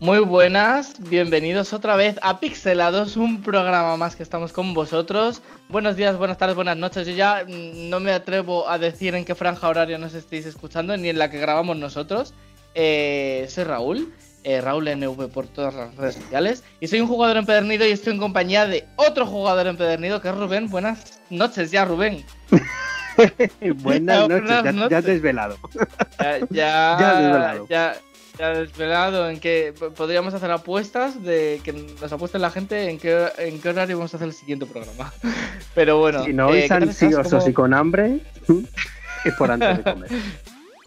Muy buenas, bienvenidos otra vez a Pixelados, un programa más que estamos con vosotros. Buenos días, buenas tardes, buenas noches. Yo ya mm, no me atrevo a decir en qué franja horaria nos estéis escuchando, ni en la que grabamos nosotros. Eh, soy Raúl, eh, Raúl NV por todas las redes sociales, y soy un jugador empedernido y estoy en compañía de otro jugador empedernido que es Rubén. Buenas noches ya, Rubén. buenas noches, ya, ya, desvelado. Ya, ya, ya desvelado. Ya desvelado en que podríamos hacer apuestas de que nos apueste la gente en qué, en qué horario vamos a hacer el siguiente programa. Pero bueno. Si no vais eh, ansiosos y con hambre, es por antes de comer.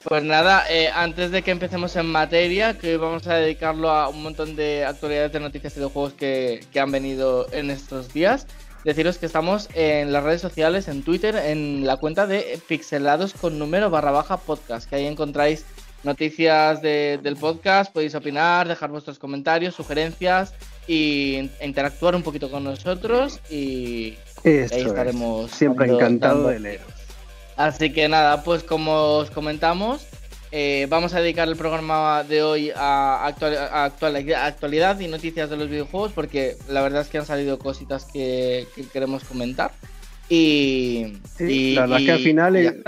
Pues nada, eh, antes de que empecemos en materia, que vamos a dedicarlo a un montón de actualidades de noticias y de juegos que, que han venido en estos días, deciros que estamos en las redes sociales, en Twitter, en la cuenta de pixelados con número barra baja podcast, que ahí encontráis noticias del podcast, podéis opinar, dejar vuestros comentarios, sugerencias e interactuar un poquito con nosotros y ahí estaremos. Siempre encantado de leeros. Así que nada, pues como os comentamos, eh, vamos a dedicar el programa de hoy a, actualidad y noticias de los videojuegos porque la verdad es que han salido cositas que, queremos comentar. Y, la verdad que al final es, es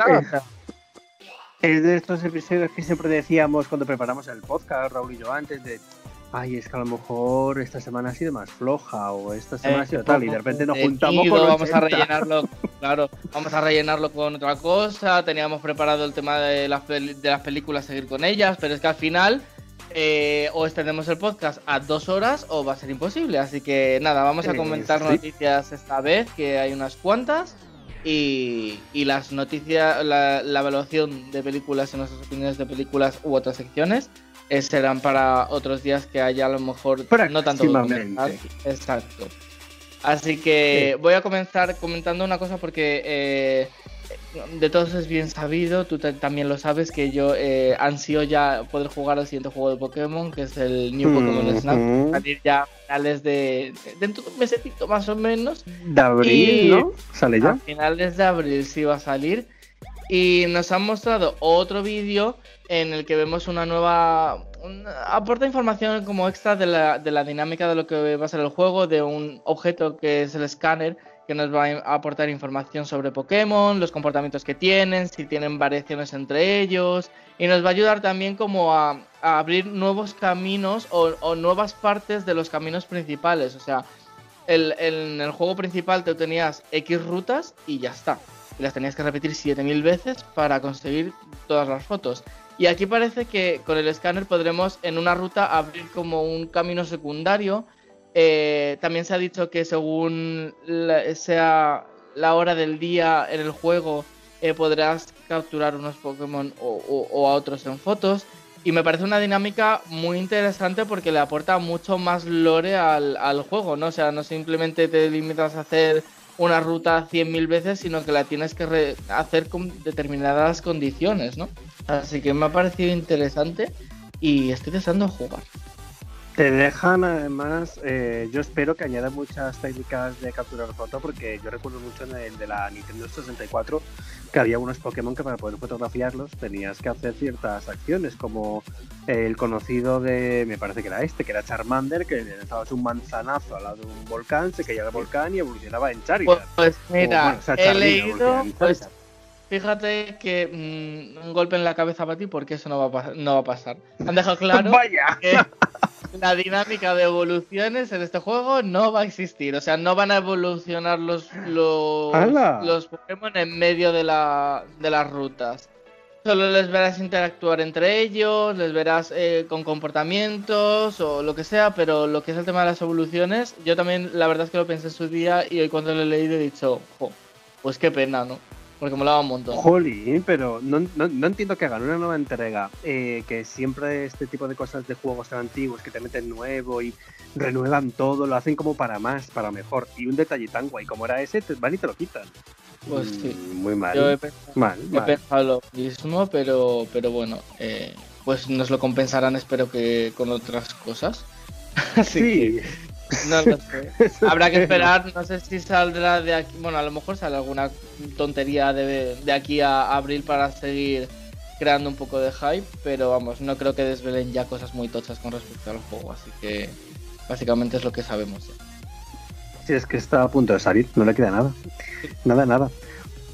de estos episodios que siempre decíamos cuando preparamos el podcast, Raúl y yo antes, de ay, es que a lo mejor esta semana ha sido más floja o esta semana ha sido tal y de repente nos juntamos con vamos a rellenarlo, claro, vamos a rellenarlo con otra cosa, teníamos preparado el tema de las, de las películas, seguir con ellas, pero es que al final eh, o extendemos el podcast a dos horas o va a ser imposible, así que nada, vamos a eh, comentar noticias esta vez, que hay unas cuantas. Y, las noticias, la, evaluación de películas y nuestras opiniones de películas u otras secciones eh, serán para otros días que haya a lo mejor no tanto Exacto. Así que voy a comenzar comentando una cosa porque eh, de todos es bien sabido, tú también lo sabes, que yo eh, ansío ya poder jugar al siguiente juego de Pokémon, que es el New Pokémon Snap, salir ya a finales de, dentro de un mesecito más o menos. De abril, ¿no? Sale ya. A finales de abril sí va a salir. Y nos han mostrado otro vídeo en el que vemos una nueva... aporta información como extra de la, de la dinámica de lo que va a ser el juego, de un objeto que es el escáner que nos va a aportar información sobre Pokémon, los comportamientos que tienen, si tienen variaciones entre ellos, y nos va a ayudar también como a, abrir nuevos caminos o, nuevas partes de los caminos principales. O sea, en el juego principal te tenías X rutas y ya está. Y las tenías que repetir 7000 veces para conseguir todas las fotos. Y aquí parece que con el escáner podremos en una ruta abrir como un camino secundario eh, también se ha dicho que según sea la hora del día en el juego, eh, podrás capturar unos Pokémon o, a otros en fotos. Y me parece una dinámica muy interesante porque le aporta mucho más lore al, juego, ¿no? O sea, no simplemente te limitas a hacer una ruta 100.000 veces, sino que la tienes que hacer con determinadas condiciones, ¿no? Así que me ha parecido interesante y estoy deseando jugar. Te dejan además, eh, yo espero que añadan muchas técnicas de capturar foto porque yo recuerdo mucho en el de la Nintendo 64 que había unos Pokémon que para poder fotografiarlos tenías que hacer ciertas acciones como el conocido de, me parece que era este, que era Charmander, que le dabas un manzanazo al lado de un volcán, se caía del volcán y evolucionaba en Charizard. Pues mira, he leído, pues, Fíjate que mm, un golpe en la cabeza para ti porque eso no va a, no va a pasar. Han dejado claro que la dinámica de evoluciones en este juego no va a existir. O sea, no van a evolucionar los, los, Pokémon en medio de, la, de las rutas. Solo les verás interactuar entre ellos, les verás eh, con comportamientos o lo que sea, pero lo que es el tema de las evoluciones, yo también la verdad es que lo pensé en su día y hoy cuando lo he leído he dicho, pues qué pena, ¿no? Porque molaba un montón. Jolly, pero no, entiendo que hagan una nueva entrega, eh, que siempre este tipo de cosas de juegos tan antiguos que te meten nuevo y renuevan todo, lo hacen como para más, para mejor. Y un detalle tan guay como era ese, te van y te lo quitan. Pues sí. Mm, muy mal. Yo he pensado, lo mismo, pero, pero bueno, eh, pues nos lo compensarán, espero que con otras cosas. sí. No lo sé. Habrá que esperar, no sé si saldrá de aquí. Bueno, a lo mejor sale alguna tontería de, de aquí a abril para seguir creando un poco de hype, pero vamos, no creo que desvelen ya cosas muy tochas con respecto al juego, así que básicamente es lo que sabemos. Si es que está a punto de salir, no le queda nada. Nada, nada.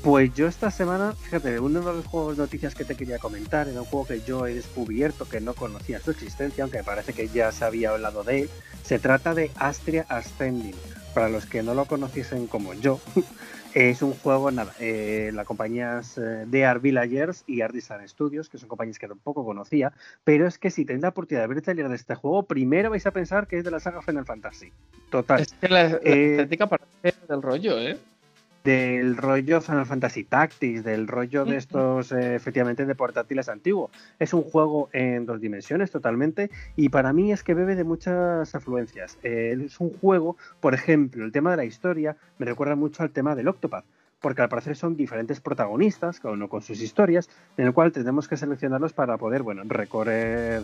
Pues yo esta semana, fíjate, uno de los juegos noticias que te quería comentar era un juego que yo he descubierto que no conocía su existencia, aunque me parece que ya se había hablado de él. Se trata de Astria Ascending. Para los que no lo conociesen como yo, es un juego, nada, eh, la compañía es eh, de Art Villagers y Artisan Studios, que son compañías que tampoco conocía, pero es que si tenéis la oportunidad de ver el taller de este juego, primero vais a pensar que es de la saga Final Fantasy. Total. Es que la, eh, estética parece del rollo, ¿eh? Del rollo Final Fantasy Tactics, del rollo de estos eh, efectivamente de portátiles antiguos. Es un juego en dos dimensiones totalmente y para mí es que bebe de muchas afluencias. Eh, es un juego, por ejemplo, el tema de la historia me recuerda mucho al tema del Octopath. Porque al parecer son diferentes protagonistas, cada uno con sus historias, en el cual tenemos que seleccionarlos para poder, bueno, recorrer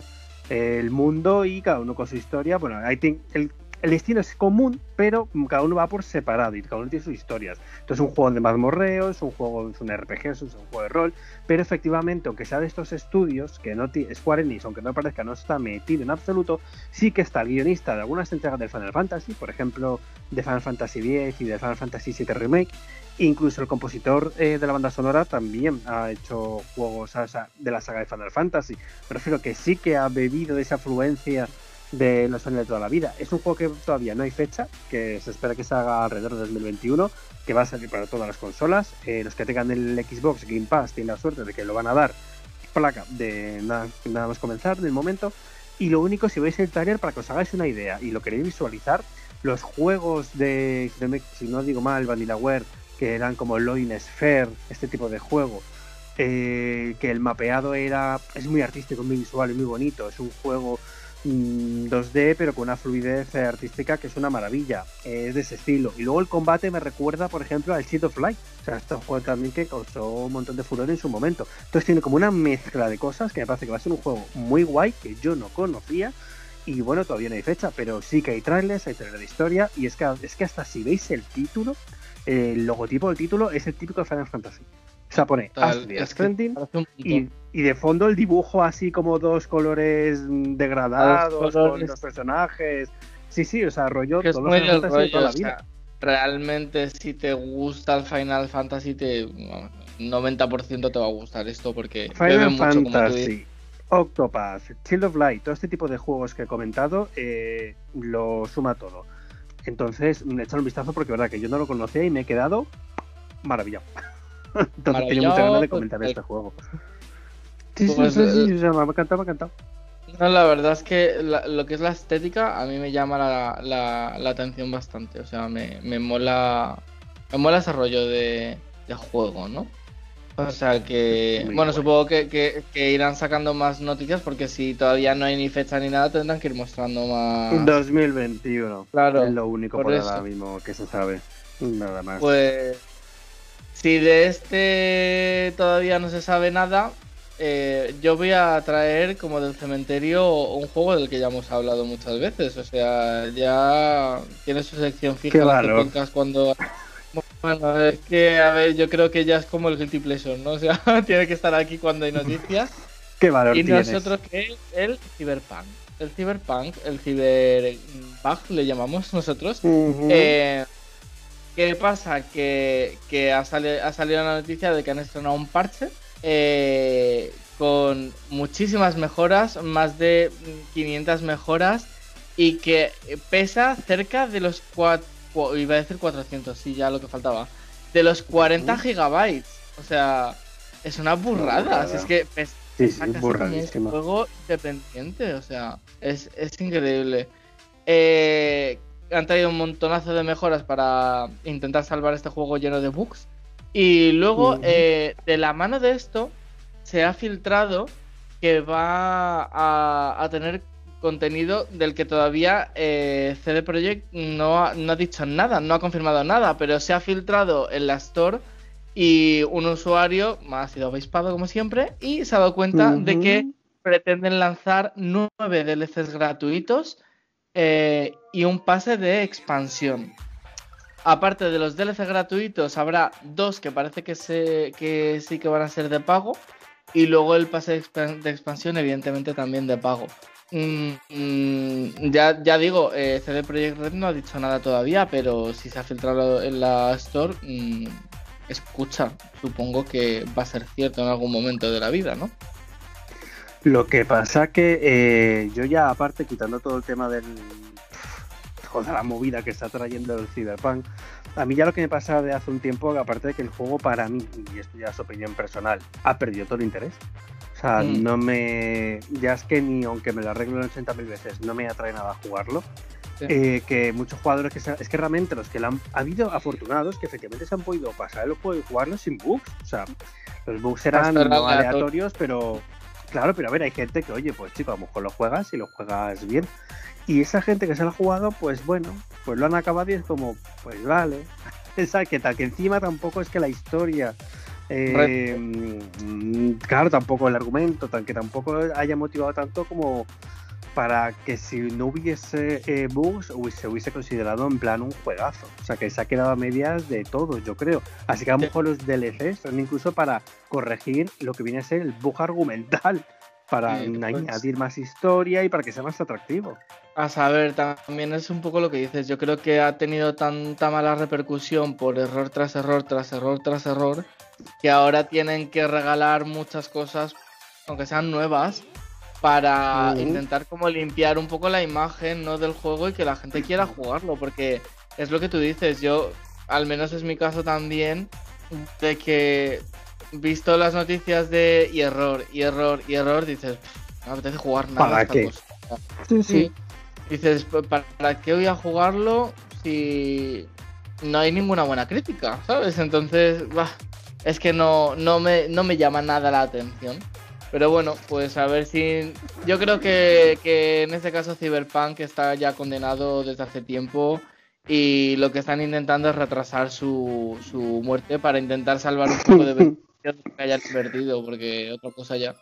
el mundo y cada uno con su historia. Bueno, hay el, el destino es común, pero cada uno va por separado y cada uno tiene sus historias. Entonces es un juego de mazmorreo, es un juego, es un RPG, es un juego de rol, pero efectivamente, aunque sea de estos estudios, que no Square Enix, aunque no parezca no está metido en absoluto, sí que está el guionista de algunas entregas de Final Fantasy, por ejemplo, de Final Fantasy X y de Final Fantasy VII Remake, Incluso el compositor eh, de la banda sonora también ha hecho juegos de la saga de Final Fantasy. Prefiero que sí que ha bebido de esa afluencia de los años de toda la vida. Es un juego que todavía no hay fecha, que se espera que se haga alrededor de 2021, que va a salir para todas las consolas. Eh, los que tengan el Xbox Game Pass tienen la suerte de que lo van a dar placa de nada, más comenzar del momento. Y lo único, si veis el taller para que os hagáis una idea y lo queréis visualizar, los juegos de, si no digo mal, Vanillaware, que eran como Loin Sphere, este tipo de juego, eh, que el mapeado era es muy artístico, muy visual y muy bonito. Es un juego 2D, pero con una fluidez artística que es una maravilla. Es de ese estilo. Y luego el combate me recuerda, por ejemplo, al Sheet of Light. O sea, este juego también que causó un montón de furor en su momento. Entonces tiene como una mezcla de cosas que me parece que va a ser un juego muy guay, que yo no conocía. Y bueno, todavía no hay fecha, pero sí que hay trailers, hay trailers de historia. Y es que, es que hasta si veis el título, el logotipo del título es el típico de Final Fantasy. O sea, pone Astria y, y, de fondo el dibujo así como dos colores degradados con los personajes. Sí, sí, o sea, rollo que es muy el rollo, toda la vida. realmente si te gusta el Final Fantasy, te 90% te va a gustar esto porque Final Fantasy, Octopath, Child of Light, todo este tipo de juegos que he comentado, eh, lo suma todo. Entonces, echar un vistazo porque verdad que yo no lo conocía y me he quedado maravillado. Entonces tenía mucha ganas de comentar este juego. Sí, sí, pues, sí, sí, me ha encantado, me ha encantado. No, la verdad es que lo que es la estética a mí me llama la, la, atención bastante. O sea, me, me mola. Me mola ese rollo de, de juego, ¿no? O sea que, bueno, supongo que, que, irán sacando más noticias porque si todavía no hay ni fecha ni nada tendrán que ir mostrando más. 2021. Claro. Es lo único por, ahora mismo que se sabe. Nada más. Pues si de este todavía no se sabe nada, eh, yo voy a traer como del cementerio un juego del que ya hemos hablado muchas veces. O sea, ya tiene su sección fija en podcast cuando. Bueno, es que, a ver, yo creo que ya es como el Guilty Pleasure, ¿no? O sea, tiene que estar aquí cuando hay noticias. ¿Qué valor Y nosotros que el Cyberpunk. El Cyberpunk, el Cyberbug le llamamos nosotros. eh, ¿Qué pasa? Que, ha, salido la noticia de que han estrenado un parche eh, con muchísimas mejoras, más de 500 mejoras, y que pesa cerca de los 4, iba a decir 400, sí, ya lo que faltaba, de los 40 gigabytes. O sea, es una burrada. es que pesa sí, sí, un juego independiente, o sea, es, es increíble. Eh, han traído un montonazo de mejoras para intentar salvar este juego lleno de bugs. Y luego, eh, de la mano de esto, se ha filtrado que va a, tener contenido del que todavía eh, CD Projekt no ha, no ha dicho nada, no ha confirmado nada, pero se ha filtrado en la Store y un usuario ha sido avispado como siempre y se ha dado cuenta de que pretenden lanzar nueve DLCs gratuitos eh, y un pase de expansión. Aparte de los DLC gratuitos, habrá dos que parece que, se, que sí que van a ser de pago. y luego el pase de, expansión, evidentemente, también de pago. Mm, mm, ya, ya digo, eh, CD Projekt Red no ha dicho nada todavía, pero si se ha filtrado en la Store, mm, escucha, supongo que va a ser cierto en algún momento de la vida, ¿no? Lo que pasa que eh, yo ya aparte quitando todo el tema del joder, la movida que está trayendo el Cyberpunk, a mí ya lo que me pasa de hace un tiempo, aparte de que el juego para mí, y esto ya es opinión personal, ha perdido todo el interés. O sea, mm. no me. Ya es que ni aunque me lo arreglen 80.000 veces, no me atrae nada a jugarlo. Eh, que muchos jugadores que es que realmente los que han ha habido afortunados que efectivamente se han podido pasar el juego y jugarlo sin bugs. O sea, los bugs eran aleatorios, pero claro, pero a ver, hay gente que, oye, pues chico, a lo mejor lo juegas y lo juegas bien. Y esa gente que se lo ha jugado, pues bueno, pues lo han acabado y es como, pues vale. Esa que tal, que encima tampoco es que la historia. Eh, mm, claro, tampoco el argumento, tan que tampoco haya motivado tanto como para que si no hubiese eh, bugs se hubiese considerado en plan un juegazo. O sea que se ha quedado a medias de todo, yo creo. Así que a lo mejor los DLCs son incluso para corregir lo que viene a ser el bug argumental, para añadir más historia y para que sea más atractivo. A saber, también es un poco lo que dices. Yo creo que ha tenido tanta mala repercusión por error tras error, tras error, tras error, que ahora tienen que regalar muchas cosas, aunque sean nuevas, para intentar como limpiar un poco la imagen ¿no? del juego y que la gente quiera jugarlo. Porque es lo que tú dices. Yo, al menos es mi caso también, de que visto las noticias de y error, y error, y error, dices, no apetece jugar nada. ¿Para qué? Sí, sí. Dices, ¿para qué voy a jugarlo si no hay ninguna buena crítica? ¿Sabes? Entonces, es que no, no, me, no me llama nada la atención. Pero bueno, pues a ver si. Yo creo que, que en este caso Cyberpunk está ya condenado desde hace tiempo y lo que están intentando es retrasar su, su muerte para intentar salvar un poco de que hayan perdido, porque otra cosa ya.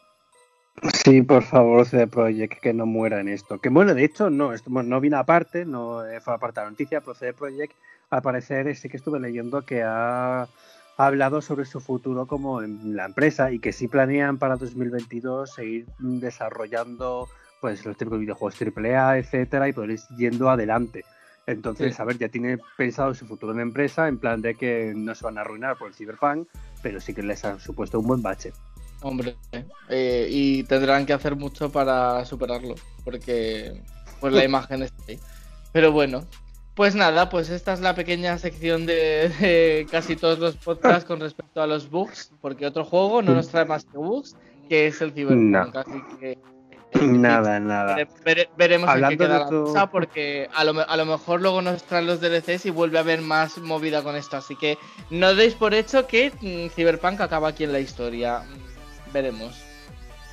Sí, por favor, CD Projekt, que no muera en esto. Que bueno, de hecho, no, esto, no vino aparte, no eh, fue aparte de la noticia, pero CD Projekt, al parecer, sí que estuve leyendo que ha, hablado sobre su futuro como en la empresa y que sí planean para 2022 seguir desarrollando pues los típicos videojuegos AAA, etcétera, y poder ir yendo adelante. Entonces, a ver, ya tiene pensado su futuro en la empresa, en plan de que no se van a arruinar por el Cyberpunk, pero sí que les han supuesto un buen bache. Hombre, eh, y tendrán que hacer mucho para superarlo, porque pues la imagen está ahí. Pero bueno, pues nada, pues esta es la pequeña sección de, casi todos los podcasts con respecto a los bugs, porque otro juego no nos trae más que bugs, que es el Cyberpunk, así que... Nada, nada. veremos en qué queda la cosa, porque a lo, a lo, mejor luego nos traen los DLCs y vuelve a haber más movida con esto. Así que no deis por hecho que mm, Cyberpunk acaba aquí en la historia veremos.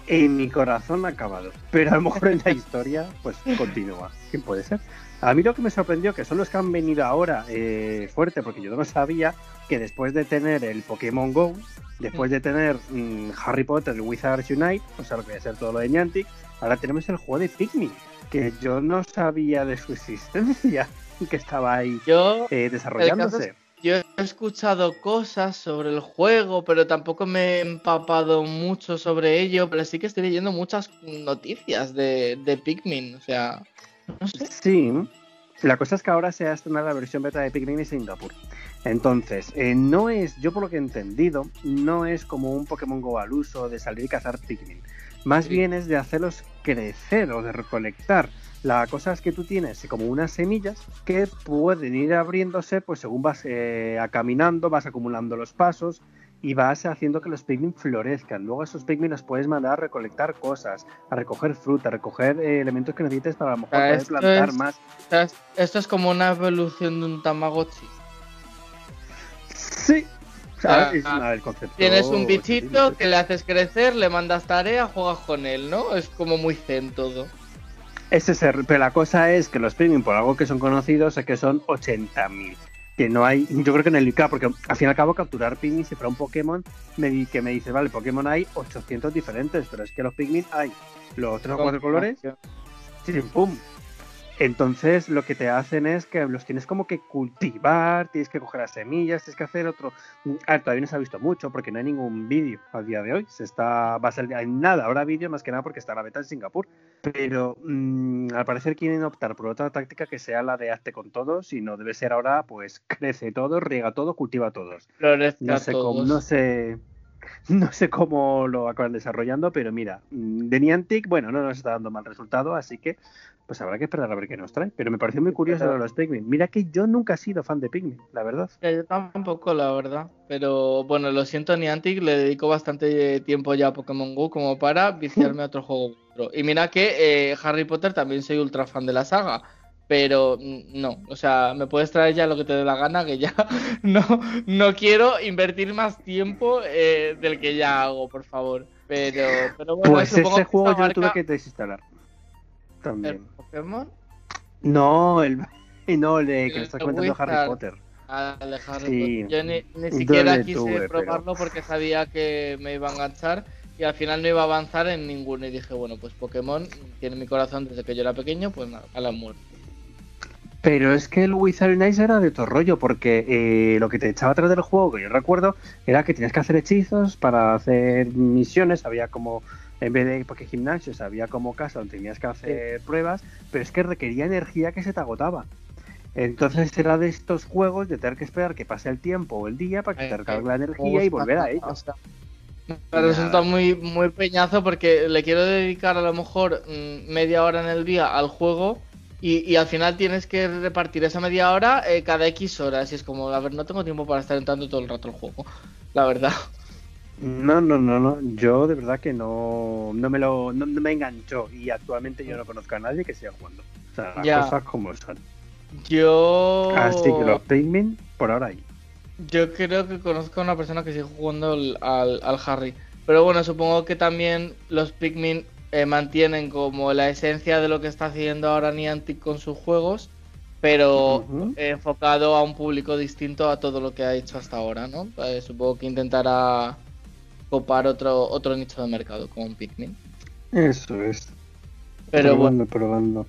En mi corazón ha acabado, pero a lo mejor en la historia, pues continúa. ¿Quién puede ser? A mí lo que me sorprendió, que son los que han venido ahora eh, fuerte, porque yo no sabía que después de tener el Pokémon Go, después de tener mm, Harry Potter, el Wizards Unite, o sea, lo que voy a ser todo lo de Niantic, ahora tenemos el juego de Pikmin, que yo no sabía de su existencia, que estaba ahí eh, desarrollándose. Yo he escuchado cosas sobre el juego, pero tampoco me he empapado mucho sobre ello, pero sí que estoy leyendo muchas noticias de, de Pikmin, o sea, no sé. Sí, la cosa es que ahora se ha estrenado la versión beta de Pikmin en Singapur. Entonces, eh, no es, yo por lo que he entendido, no es como un Pokémon Go al uso de salir y cazar Pikmin. Más bien es de hacerlos crecer o de recolectar. La cosa es que tú tienes como unas semillas que pueden ir abriéndose pues según vas eh, caminando, vas acumulando los pasos y vas haciendo que los Pikmin florezcan. Luego esos Pikmin los puedes mandar a recolectar cosas, a recoger fruta, a recoger eh, elementos que necesites para a lo mejor poder plantar más. Esto es como una evolución de un Tamagotchi. Sí, es ah, concepto tienes un bichito que le haces crecer, le mandas tarea, juegas con él, ¿no? Es como muy zen todo. Ese pero la cosa es que los premium, por algo que son conocidos, es que son 80.000. Que no hay, yo creo que en el IK, porque al fin y al cabo capturar Pikmin, si fuera un Pokémon, me, que me dice, vale, Pokémon hay 800 diferentes, pero es que los Pikmin hay los tres o cuatro colores, sí, pum. Entonces lo que te hacen es que los tienes como que cultivar, tienes que coger las semillas, tienes que hacer otro... Ah, todavía no se ha visto mucho porque no hay ningún vídeo a día de hoy. Se está, va a salir, hay nada, ahora vídeo más que nada porque está la beta en Singapur. Pero mm, al parecer quieren optar por otra táctica que sea la de hazte con todos y no debe ser ahora pues crece todo, riega todo, cultiva todos. no sé cómo, no sé... No sé cómo lo acaban desarrollando, pero mira, mm, de Niantic, bueno, no nos está dando mal resultado, así que pues habrá que esperar a ver qué nos trae. Pero me pareció muy curioso lo de los Pikmin. Mira que yo nunca he sido fan de Pikmin, la verdad. yo tampoco, la verdad. Pero bueno, lo siento, Niantic, le dedico bastante tiempo ya a Pokémon Go como para viciarme a otro juego. Y mira que eh, Harry Potter también soy ultra fan de la saga. Pero mm, no, o sea, me puedes traer ya lo que te dé la gana, que ya no, no quiero invertir más tiempo eh, del que ya hago, por favor. Pero, pero bueno, pues ese juego yo tuve que desinstalar. También. ¿El Pokémon? No, el no, el de que me estás comentando Harry Potter. Ah, Potter. Yo ni, siquiera quise probarlo porque sabía que me iba a enganchar y al final no iba a avanzar en ninguno. Y dije, bueno, pues Pokémon tiene mi corazón desde que yo era pequeño, pues nada, a la muerte. Pero es que el Wizard Nice era de todo rollo, porque eh, lo que te echaba atrás del juego, que yo recuerdo, era que tenías que hacer hechizos para hacer misiones, había como en vez de porque gimnasios había como casa donde tenías que hacer pruebas, pero es que requería energía que se te agotaba. Entonces era de estos juegos de tener que esperar que pase el tiempo o el día para que te recargue la energía y volver a ello. Me resulta muy, muy peñazo porque le quiero dedicar a lo mejor mm, media hora en el día al juego y, al final tienes que repartir esa media hora eh, cada X horas y es como, a ver, no tengo tiempo para estar entrando todo el rato el juego, la verdad. No, no, no, no. Yo de verdad que no, no me lo, no, me enganchó y actualmente yo no conozco a nadie que siga jugando. O sea, las cosas como son. Yo. Así que los Pikmin por ahora ahí. Yo creo que conozco a una persona que sigue jugando al, al, Harry. Pero bueno, supongo que también los Pikmin eh, mantienen como la esencia de lo que está haciendo ahora Niantic con sus juegos, pero enfocado a un público distinto a todo lo que ha hecho hasta ahora, ¿no? Eh, supongo que intentará copar otro, otro nicho de mercado, como un Pikmin. Eso es. Pero probando, probando.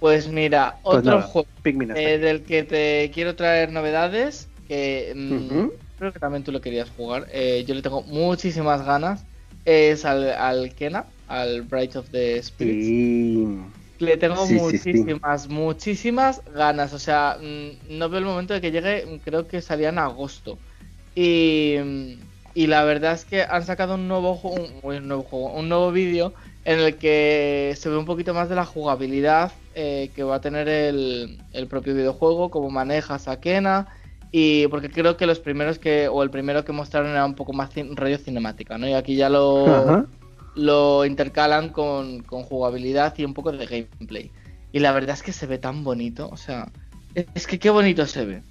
Pues mira, pues otro juego eh, del que te quiero traer novedades, que mm, creo que también tú lo querías jugar. Eh, yo le tengo muchísimas ganas. Es al, al Kena, al Bright of the Spirits. Le tengo muchísimas, muchísimas ganas. O sea, mm, no veo el momento de que llegue. Creo que salía en agosto. Y mm, y la verdad es que han sacado un nuevo juego, un, nuevo juego, un nuevo vídeo en el que se ve un poquito más de la jugabilidad eh, que va a tener el, propio videojuego, cómo manejas a Kena. Y porque creo que los primeros que, o el primero que mostraron era un poco más radio cinemática, ¿no? Y aquí ya lo, lo intercalan con, con jugabilidad y un poco de gameplay. Y la verdad es que se ve tan bonito, o sea, es que qué bonito se ve.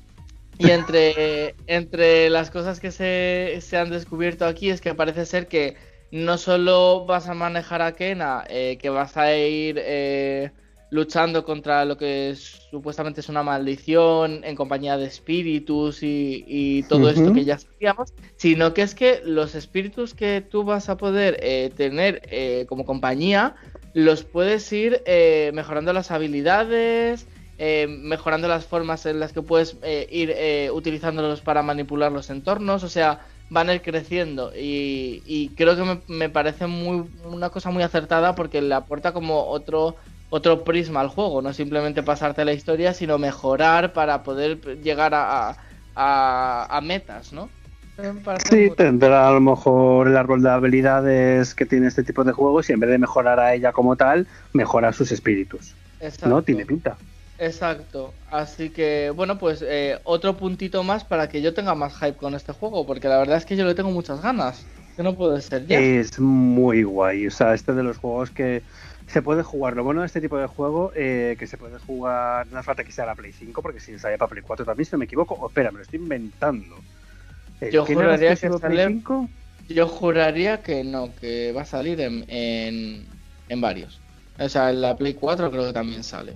Y entre, entre las cosas que se, se, han descubierto aquí es que parece ser que no solo vas a manejar a Kena, eh, que vas a ir eh, luchando contra lo que supuestamente es una maldición en compañía de espíritus y, todo esto que ya sabíamos, sino que es que los espíritus que tú vas a poder eh, tener como compañía, los puedes ir mejorando las habilidades, eh, mejorando las formas en las que puedes eh, ir eh, utilizándolos para manipular los entornos, o sea, van a ir creciendo y, creo que me, parece muy una cosa muy acertada porque le aporta como otro otro prisma al juego, no simplemente pasarte la historia, sino mejorar para poder llegar a, a, metas, ¿no? Sí, tendrá a lo mejor el árbol de habilidades que tiene este tipo de juegos y en vez de mejorar a ella como tal, mejora sus espíritus. ¿No? Tiene pinta. Exacto, así que bueno, pues eh, otro puntito más para que yo tenga más hype con este juego, porque la verdad es que yo le tengo muchas ganas, que no puede ser ya. Es muy guay, o sea, este de los juegos que se puede jugar. Lo bueno de este tipo de juego, eh, que se puede jugar, no hace falta que sea la Play 5, porque si sale para Play 4 también, si no me equivoco, o espera, me lo estoy inventando. Yo juraría que sale... 5? Yo juraría que no, que va a salir en, en, en varios. O sea, en la Play 4 creo que también sale.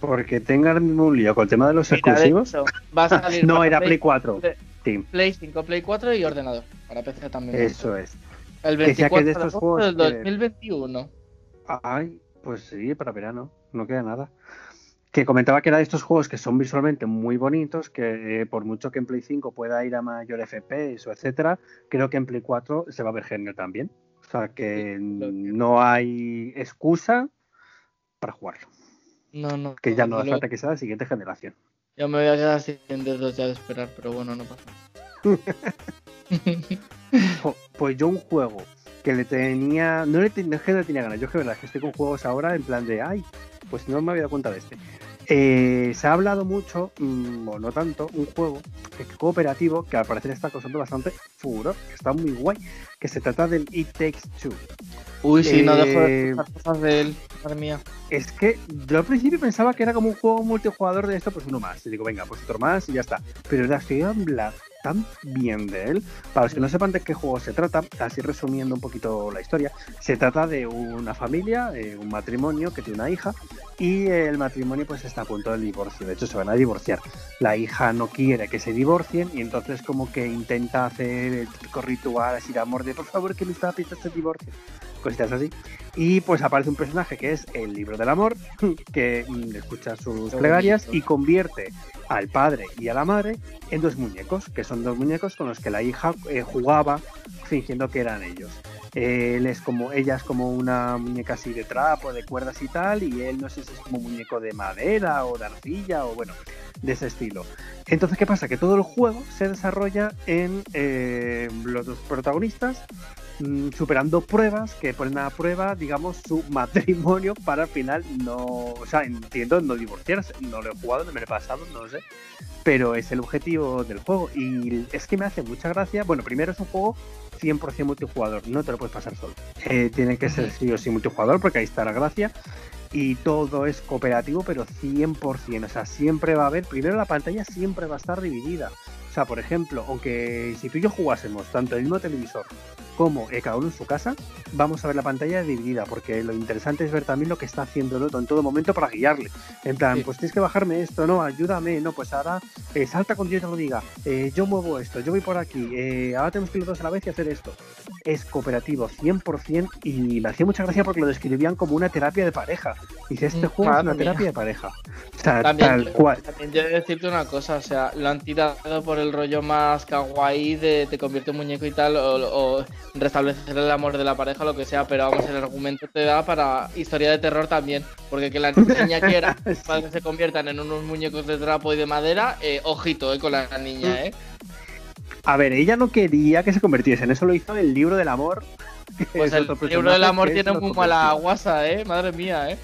Porque tengan un lío con el tema de los exclusivos. no, era Play, 4. Play 5, Play 4 y ordenador. Para PC también. Eso es. El 24 de estos juegos del 2021. Ay, pues sí, para verano. No queda nada. que comentaba que era de estos juegos que son visualmente muy bonitos, que eh, por mucho que en Play 5 pueda ir a mayor FPS o etcétera, creo que en Play 4 se va a ver genial también. O sea que no hay excusa para jugarlo. No, no. Que ya no hace falta que sea la siguiente generación. Ya me voy a quedar sin dedos ya de esperar, pero bueno, no pasa. pues yo un juego que le tenía. No le, no que no tenía ganas, yo que verdad que estoy con juegos ahora en plan de ay, pues no me había dado cuenta de este. Eh, se ha hablado mucho, mm, o no tanto, un juego cooperativo que al parecer está causando bastante furor, que está muy guay, que se trata del It Takes Two. Uy, sí, no dejo de eh, cosas de él, madre mía. Es que yo al principio pensaba que era como un juego multijugador de esto, pues uno más. Y digo, venga, pues otro más y ya está. Pero la hablar tan bien de él. Para los que no sepan de qué juego se trata, así resumiendo un poquito la historia, se trata de una familia, eh, un matrimonio que tiene una hija y el matrimonio pues está a punto del divorcio. De hecho, se van a divorciar. La hija no quiere que se divorcien y entonces como que intenta hacer el típico ritual así de amor de por favor que mis papis se divorcien cositas así. Y pues aparece un personaje que es el libro del amor, que mm, escucha sus plegarias y convierte al padre y a la madre en dos muñecos, que son dos muñecos con los que la hija eh, jugaba fingiendo que eran ellos. Él es como, ella es como una muñeca así de trapo, de cuerdas y tal, y él no sé si es como muñeco de madera o de arcilla o bueno, de ese estilo. Entonces, ¿qué pasa? Que todo el juego se desarrolla en eh, los dos protagonistas Mm, superando pruebas que ponen a prueba, digamos, su matrimonio para al final no, o sea, entiendo no divorciarse. No lo he jugado, no me lo he pasado, no lo sé. Pero es el objetivo del juego. Y es que me hace mucha gracia. Bueno, primero es un juego 100% multijugador, no te lo puedes pasar solo. Eh, tiene que ser sí o sí multijugador porque ahí está la gracia. Y todo es cooperativo, pero 100%. O sea, siempre va a haber, primero la pantalla siempre va a estar dividida. O sea, por ejemplo, aunque si tú y yo jugásemos tanto el mismo televisor como eh, cada uno en su casa, vamos a ver la pantalla dividida, porque lo interesante es ver también lo que está haciendo el otro en todo momento para guiarle. En plan, pues tienes que bajarme esto, no, ayúdame, no, pues ahora eh, salta cuando yo te lo diga, eh, yo muevo esto, yo voy por aquí, ahora tenemos que ir los dos a la vez y hacer esto. Es cooperativo 100% y me hacía mucha gracia porque lo describían como una terapia de pareja. Dice, este mm, juego es una terapia de pareja. O sea, tal cual. También yo decirte una cosa, o sea, lo han tirado por el rollo más kawaii de te convierte en muñeco y tal, o restablecer el amor de la pareja, lo que sea, pero vamos, el argumento te da para historia de terror también, porque que la niña quiera para que se conviertan en unos muñecos de trapo y de madera, eh, ojito eh, con la niña, ¿eh? A ver, ella no quería que se convirtiesen, eso lo hizo el libro del amor. Pues el libro del amor tiene muy mala guasa, ¿eh? Madre mía, ¿eh?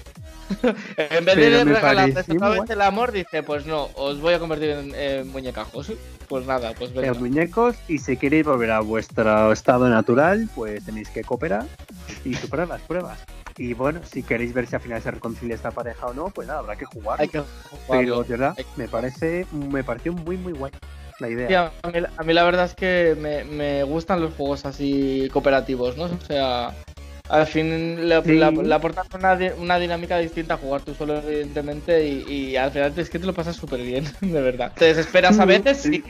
en vez de regalarte el amor, dice, pues no, os voy a convertir en, muñecajos. Pues nada, pues venga. En muñecos, y si queréis volver a vuestro estado natural, pues tenéis que cooperar y superar las pruebas. Y bueno, si queréis ver si al final se reconcilia esta pareja o no, pues nada, habrá que jugar. Pero de verdad, me parece, me pareció muy muy guay la idea. a, mí, la verdad es que me, me gustan los juegos así cooperativos, ¿no? O sea, al fin le, aportas una, dinámica distinta a jugar tú solo, evidentemente, y, al final es que te lo pasas súper bien, de verdad. Te desesperas a veces, sí,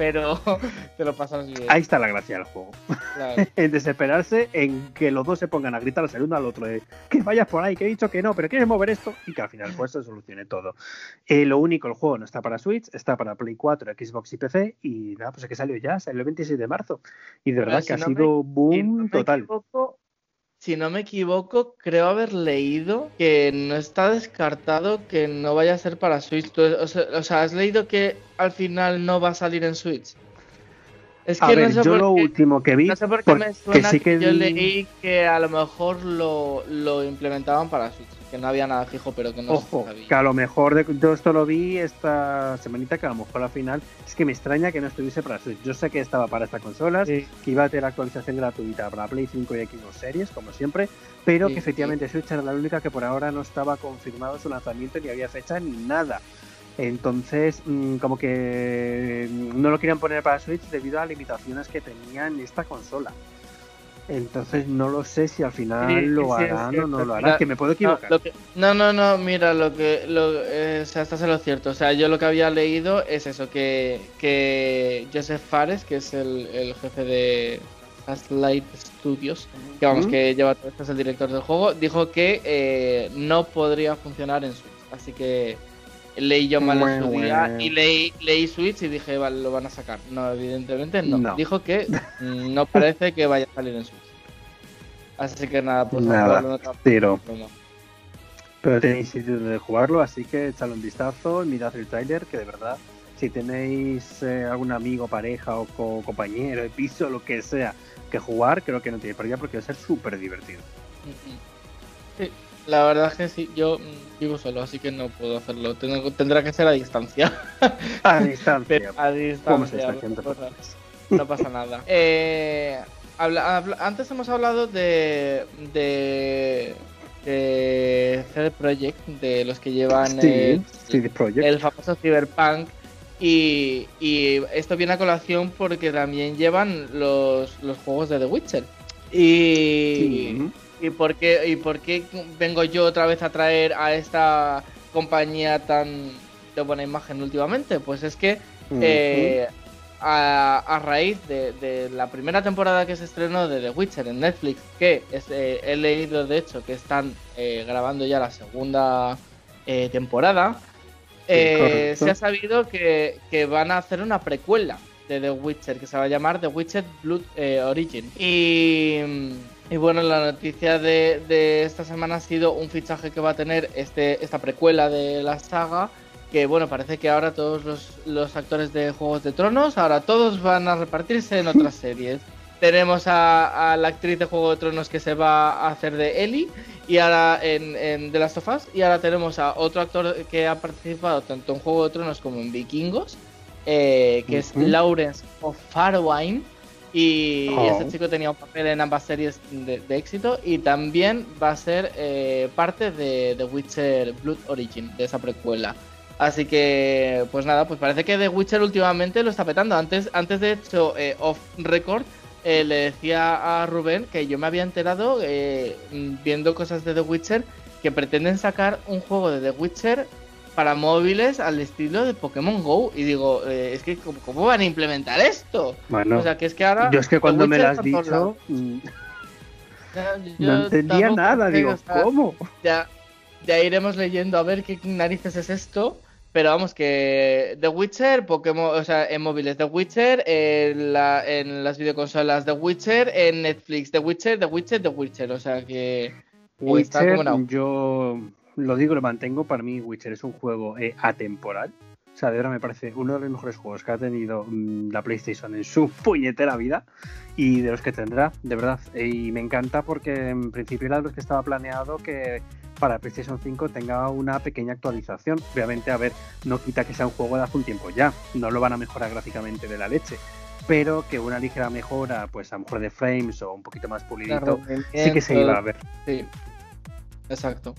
pero te lo pasas bien. Ahí está la gracia del juego. en desesperarse, en que los dos se pongan a gritar el uno al otro de que vayas por ahí, que he dicho que no, pero quieres mover esto, y que al final pues se solucione todo. Eh, lo único, el juego no está para Switch, está para Play 4, Xbox y PC, y nada, pues es que salió ya, salió el 26 de marzo. Y de verdad que ha sido boom total si no me equivoco, creo haber leído que no está descartado que no vaya a ser para Switch. O sea, ¿has leído que al final no va a salir en Switch? Es que no sé yo lo último que vi. No sé por qué me suena que, yo leí que a lo mejor lo, lo implementaban para Switch que no había nada fijo, pero que no Ojo, que a lo mejor de, yo esto lo vi esta semanita, que a lo mejor al final es que me extraña que no estuviese para Switch. Yo sé que estaba para estas consolas, que iba a tener actualización gratuita para Play 5 y Xbox Series, como siempre, pero que efectivamente Switch era la única que por ahora no estaba confirmado su lanzamiento, ni había fecha ni nada. Entonces, mm, como que no lo querían poner para Switch debido a limitaciones que tenían esta consola. Entonces no lo sé si al final lo harán o no lo harán, que me puedo equivocar. No, no, no, mira, lo que, lo, eh, o sea, estás en lo cierto. O sea, yo lo que había leído es eso, que, que Joseph Fares, que es el, el jefe de Light Studios, que vamos, que lleva todo esto, es el director del juego, dijo que eh, no podría funcionar en Switch. Así que leí yo mal en su día y leí, leí Switch y dije, vale, lo van a sacar. No, evidentemente no. Dijo que no parece que vaya a salir en Switch. Así que nada, pues nada, no tiro. Pero tenéis sitio de jugarlo, así que echadle un vistazo, mirad el trailer, que de verdad, si tenéis eh, algún amigo, pareja o compañero de piso, lo que sea, que jugar, creo que no tiene pérdida porque va a ser súper divertido. Sí, la verdad es que sí, yo mm, vivo solo, así que no puedo hacerlo. Tengo, tendrá que ser a distancia. A distancia. a distancia. no pasa nada. Eh, antes hemos hablado de, de, de CD Projekt, de los que llevan el, el famoso Cyberpunk. Y, y, esto viene a colación porque también llevan los, los juegos de The Witcher. Y, y, por qué, ¿Y por qué vengo yo otra vez a traer a esta compañía tan de buena imagen últimamente? Pues es que a, raíz de, la primera temporada que se estrenó de The Witcher en Netflix, que eh, he leído de hecho que están eh, grabando ya la segunda eh, temporada, se ha sabido que, van a hacer una precuela de The Witcher que se va a llamar The Witcher Blood Origin. Y, bueno, la noticia de, de, esta semana ha sido un fichaje que va a tener este, esta precuela de la saga que bueno, parece que ahora todos los, actores de Juegos de Tronos, ahora todos van a repartirse en otras series. Tenemos a, la actriz de Juego de Tronos que se va a hacer de Ellie y ahora en, en The Last of Us y ahora tenemos a otro actor que ha participado tanto en Juego de Tronos como en Vikingos, eh, que es Lawrence of Farwine y oh. este chico tenía un papel en ambas series de, éxito y también va a ser eh, parte de The Witcher Blood Origin, de esa precuela. Así que, pues nada, pues parece que The Witcher últimamente lo está petando. Antes, antes de hecho, eh, off record, eh, le decía a Rubén que yo me había enterado, eh, viendo cosas de The Witcher, que pretenden sacar un juego de The Witcher para móviles al estilo de Pokémon Go. Y digo, es que, ¿cómo, van a implementar esto? Bueno, o sea, que es que ahora. Yo es que cuando me lo has dicho. No entendía nada, digo, ¿cómo? Ya, ya iremos leyendo a ver qué narices es esto. Pero vamos, que The Witcher, Pokémon, o sea, en móviles The Witcher, en, la, en las videoconsolas The Witcher, en Netflix The Witcher, The Witcher, The Witcher, o sea que... Witcher, yo lo digo, lo mantengo, para mí Witcher es un juego eh, atemporal. O sea, de verdad me parece uno de los mejores juegos que ha tenido mm, la PlayStation en su puñetera vida y de los que tendrá, de verdad. Y me encanta porque en principio era de los que estaba planeado que para PlayStation 5 tenga una pequeña actualización. Obviamente, a ver, no quita que sea un juego de hace un tiempo ya, no lo van a mejorar gráficamente de la leche, pero que una ligera mejora, pues a lo mejor de frames o un poquito más pulidito, sí que se iba a ver. Sí, exacto.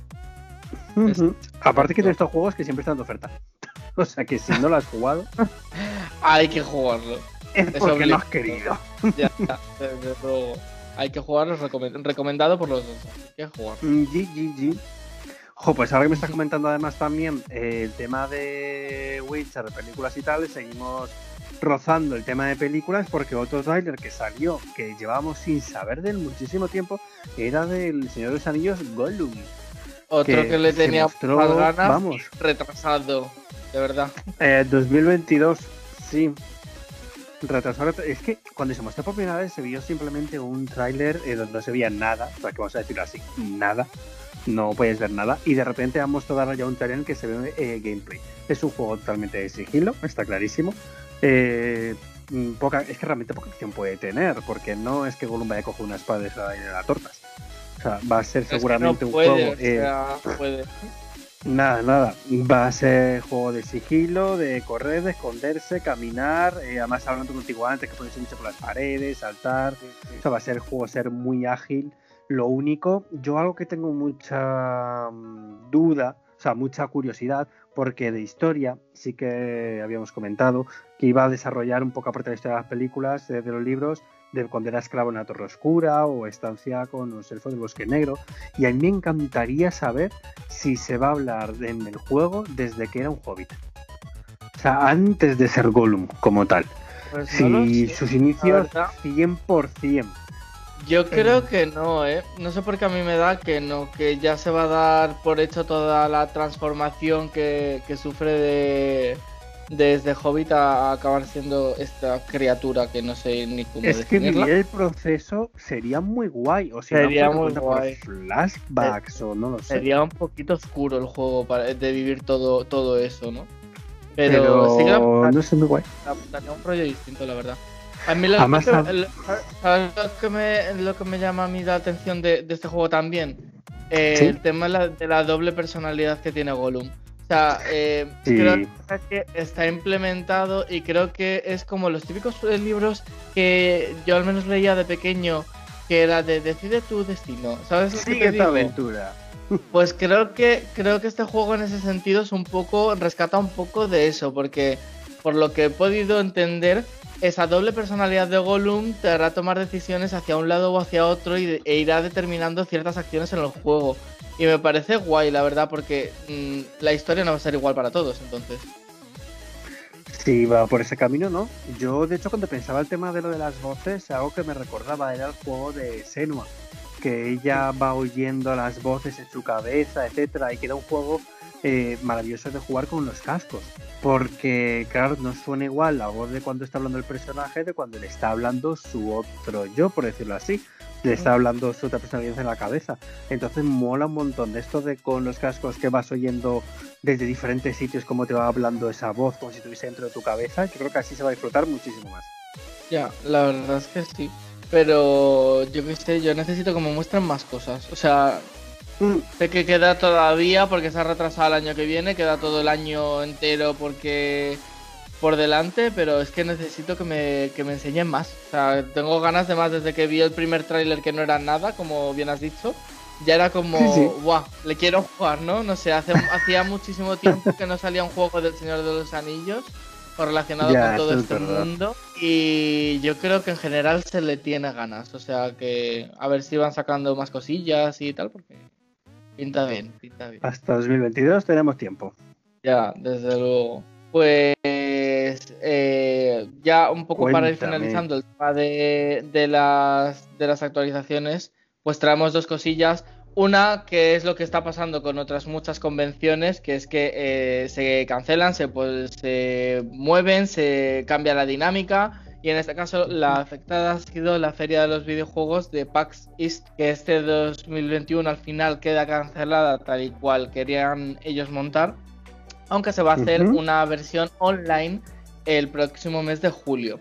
Aparte que de estos juegos que siempre están de oferta. o sea que si no lo has jugado, hay que jugarlo. Es porque no has querido. ya, hay que jugarlo, recomendado por los dos. Hay que jugar. GGG. Mm, pues ahora que me estás comentando además también eh, el tema de Witcher, de películas y tal, seguimos rozando el tema de películas porque otro trailer que salió, que llevábamos sin saber de él muchísimo tiempo, era del Señor de los Anillos Gollum. Otro que, le tenía mostró, ganas vamos. retrasado, de verdad. 2022, eh, sí. Retrasar, es que cuando se mostró por primera vez se vio simplemente un tráiler eh, donde no se veía nada, o sea que vamos a decirlo así, nada, no puedes ver nada, y de repente han mostrado ya un trailer en que se ve eh, gameplay. Es un juego totalmente de sigilo, está clarísimo. Eh, mm, poca, es que realmente poca acción puede tener, porque no es que Gollum vaya a coger una espada y le da tortas. O sea, va a ser seguramente un juego. puede. Nada, nada. Va a ser juego de sigilo, de correr, de esconderse, caminar. Eh, además, hablando contigo antes, que puedes irse por las paredes, saltar. Eso va a ser juego, ser muy ágil. Lo único, yo algo que tengo mucha mm, duda, o sea, mucha curiosidad, porque de historia sí que habíamos comentado que iba a desarrollar un poco aparte de la historia de las películas, de los libros, de cuando era esclavo en la Torre Oscura o estancia con los elfos del Bosque Negro. Y a mí me encantaría saber si se va a hablar en el juego desde que era un hobbit. O sea, antes de ser Gollum como tal. Pues si sus inicios 100%. Yo creo que no, ¿eh? No sé por qué a mí me da que no, que ya se va a dar por hecho toda la transformación que, que sufre de, desde Hobbit a acabar siendo esta criatura que no sé ni cómo Es que vivir el proceso sería muy guay, o sea, sería muy guay. flashbacks o no lo sé. Sería un poquito oscuro el juego para, de vivir todo, todo eso, ¿no? Pero, sí que no sé, muy guay. Daría un rollo distinto, la verdad. A mí lo, que, me, lo que me llama a mí la atención de, este juego también? Eh, el tema de la, doble personalidad que tiene Gollum. O sea, eh, creo que está implementado y creo que es como los típicos libros que yo al menos leía de pequeño, que era de decide tu destino. ¿Sabes? Sigue tu aventura. Pues creo que creo que este juego en ese sentido es un poco rescata un poco de eso, porque por lo que he podido entender esa doble personalidad de Gollum te hará tomar decisiones hacia un lado o hacia otro y, e irá determinando ciertas acciones en el juego. Y me parece guay, la verdad, porque mm, la historia no va a ser igual para todos, entonces. Sí, va por ese camino, ¿no? Yo, de hecho, cuando pensaba el tema de lo de las voces, algo que me recordaba era el juego de Senua, que ella va oyendo las voces en su cabeza, etcétera, y que era un juego eh, maravilloso de jugar con los cascos. Porque, claro, no suena igual la voz de cuando está hablando el personaje de cuando le está hablando su otro yo, por decirlo así. Le está hablando su otra personalidad en la cabeza. Entonces mola un montón de esto de con los cascos que vas oyendo desde diferentes sitios, cómo te va hablando esa voz, como si estuviese dentro de tu cabeza. Yo creo que así se va a disfrutar muchísimo más. Ya, la verdad es que sí. Pero yo que sé, yo necesito que me muestren más cosas. O sea, Sé que queda todavía porque se ha retrasado el año que viene, queda todo el año entero porque por delante, pero es que necesito que me, que me enseñen más. O sea, tengo ganas de más desde que vi el primer tráiler que no era nada, como bien has dicho. Ya era como, guau, le quiero jugar, ¿no? No sé, hace, hacía muchísimo tiempo que no salía un juego del Señor de los Anillos relacionado con todo este mundo. Y yo creo que en general se le tiene ganas. O sea que a ver si van sacando más cosillas y tal, porque Pinta bien, pinta bien. Hasta 2022 tenemos tiempo. Ya, desde luego. Pues eh, ya un poco para ir finalizando el tema de, las, de las actualizaciones, pues traemos dos cosillas. Una que es lo que está pasando con otras muchas convenciones, que es que eh, se cancelan, se, pues, se mueven, se cambia la dinámica y en este caso la afectada ha sido la feria de los videojuegos de PAX East, que este 2021 al final queda cancelada tal y cual querían ellos montar, aunque se va a hacer una versión online el próximo mes de julio.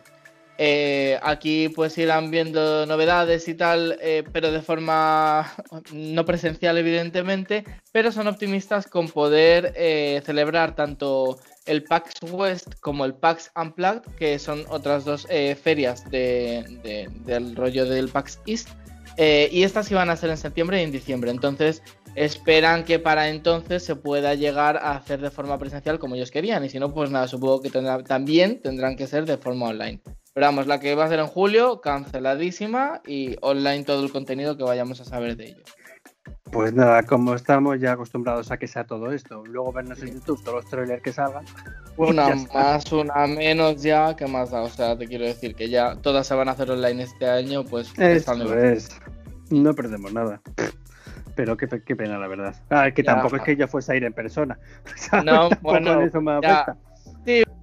Eh, aquí pues irán viendo novedades y tal, eh, pero de forma no presencial evidentemente, pero son optimistas con poder eh, celebrar tanto el PAX West como el PAX Unplugged, que son otras dos ferias del rollo del PAX East. y estas iban a ser en septiembre y en diciembre. Entonces esperan que para entonces se pueda llegar a hacer de forma presencial como ellos querían. Y si no, pues nada, supongo que también tendrán que ser de forma online. Pero vamos, la que va a ser en julio, canceladísima y online todo el contenido que vayamos a saber de ello. Pues nada, como estamos ya acostumbrados a que sea todo esto, luego vernos en YouTube todos los trailers que salgan. Una más, una menos ya, ¿qué más da? O sea, te quiero decir que ya todas se van a hacer online este año, pues... Eso es. No perdemos nada. Pero qué, pena, la verdad. Ah, que tampoco es que ya fuese a ir en persona. No, bueno, eso me ya,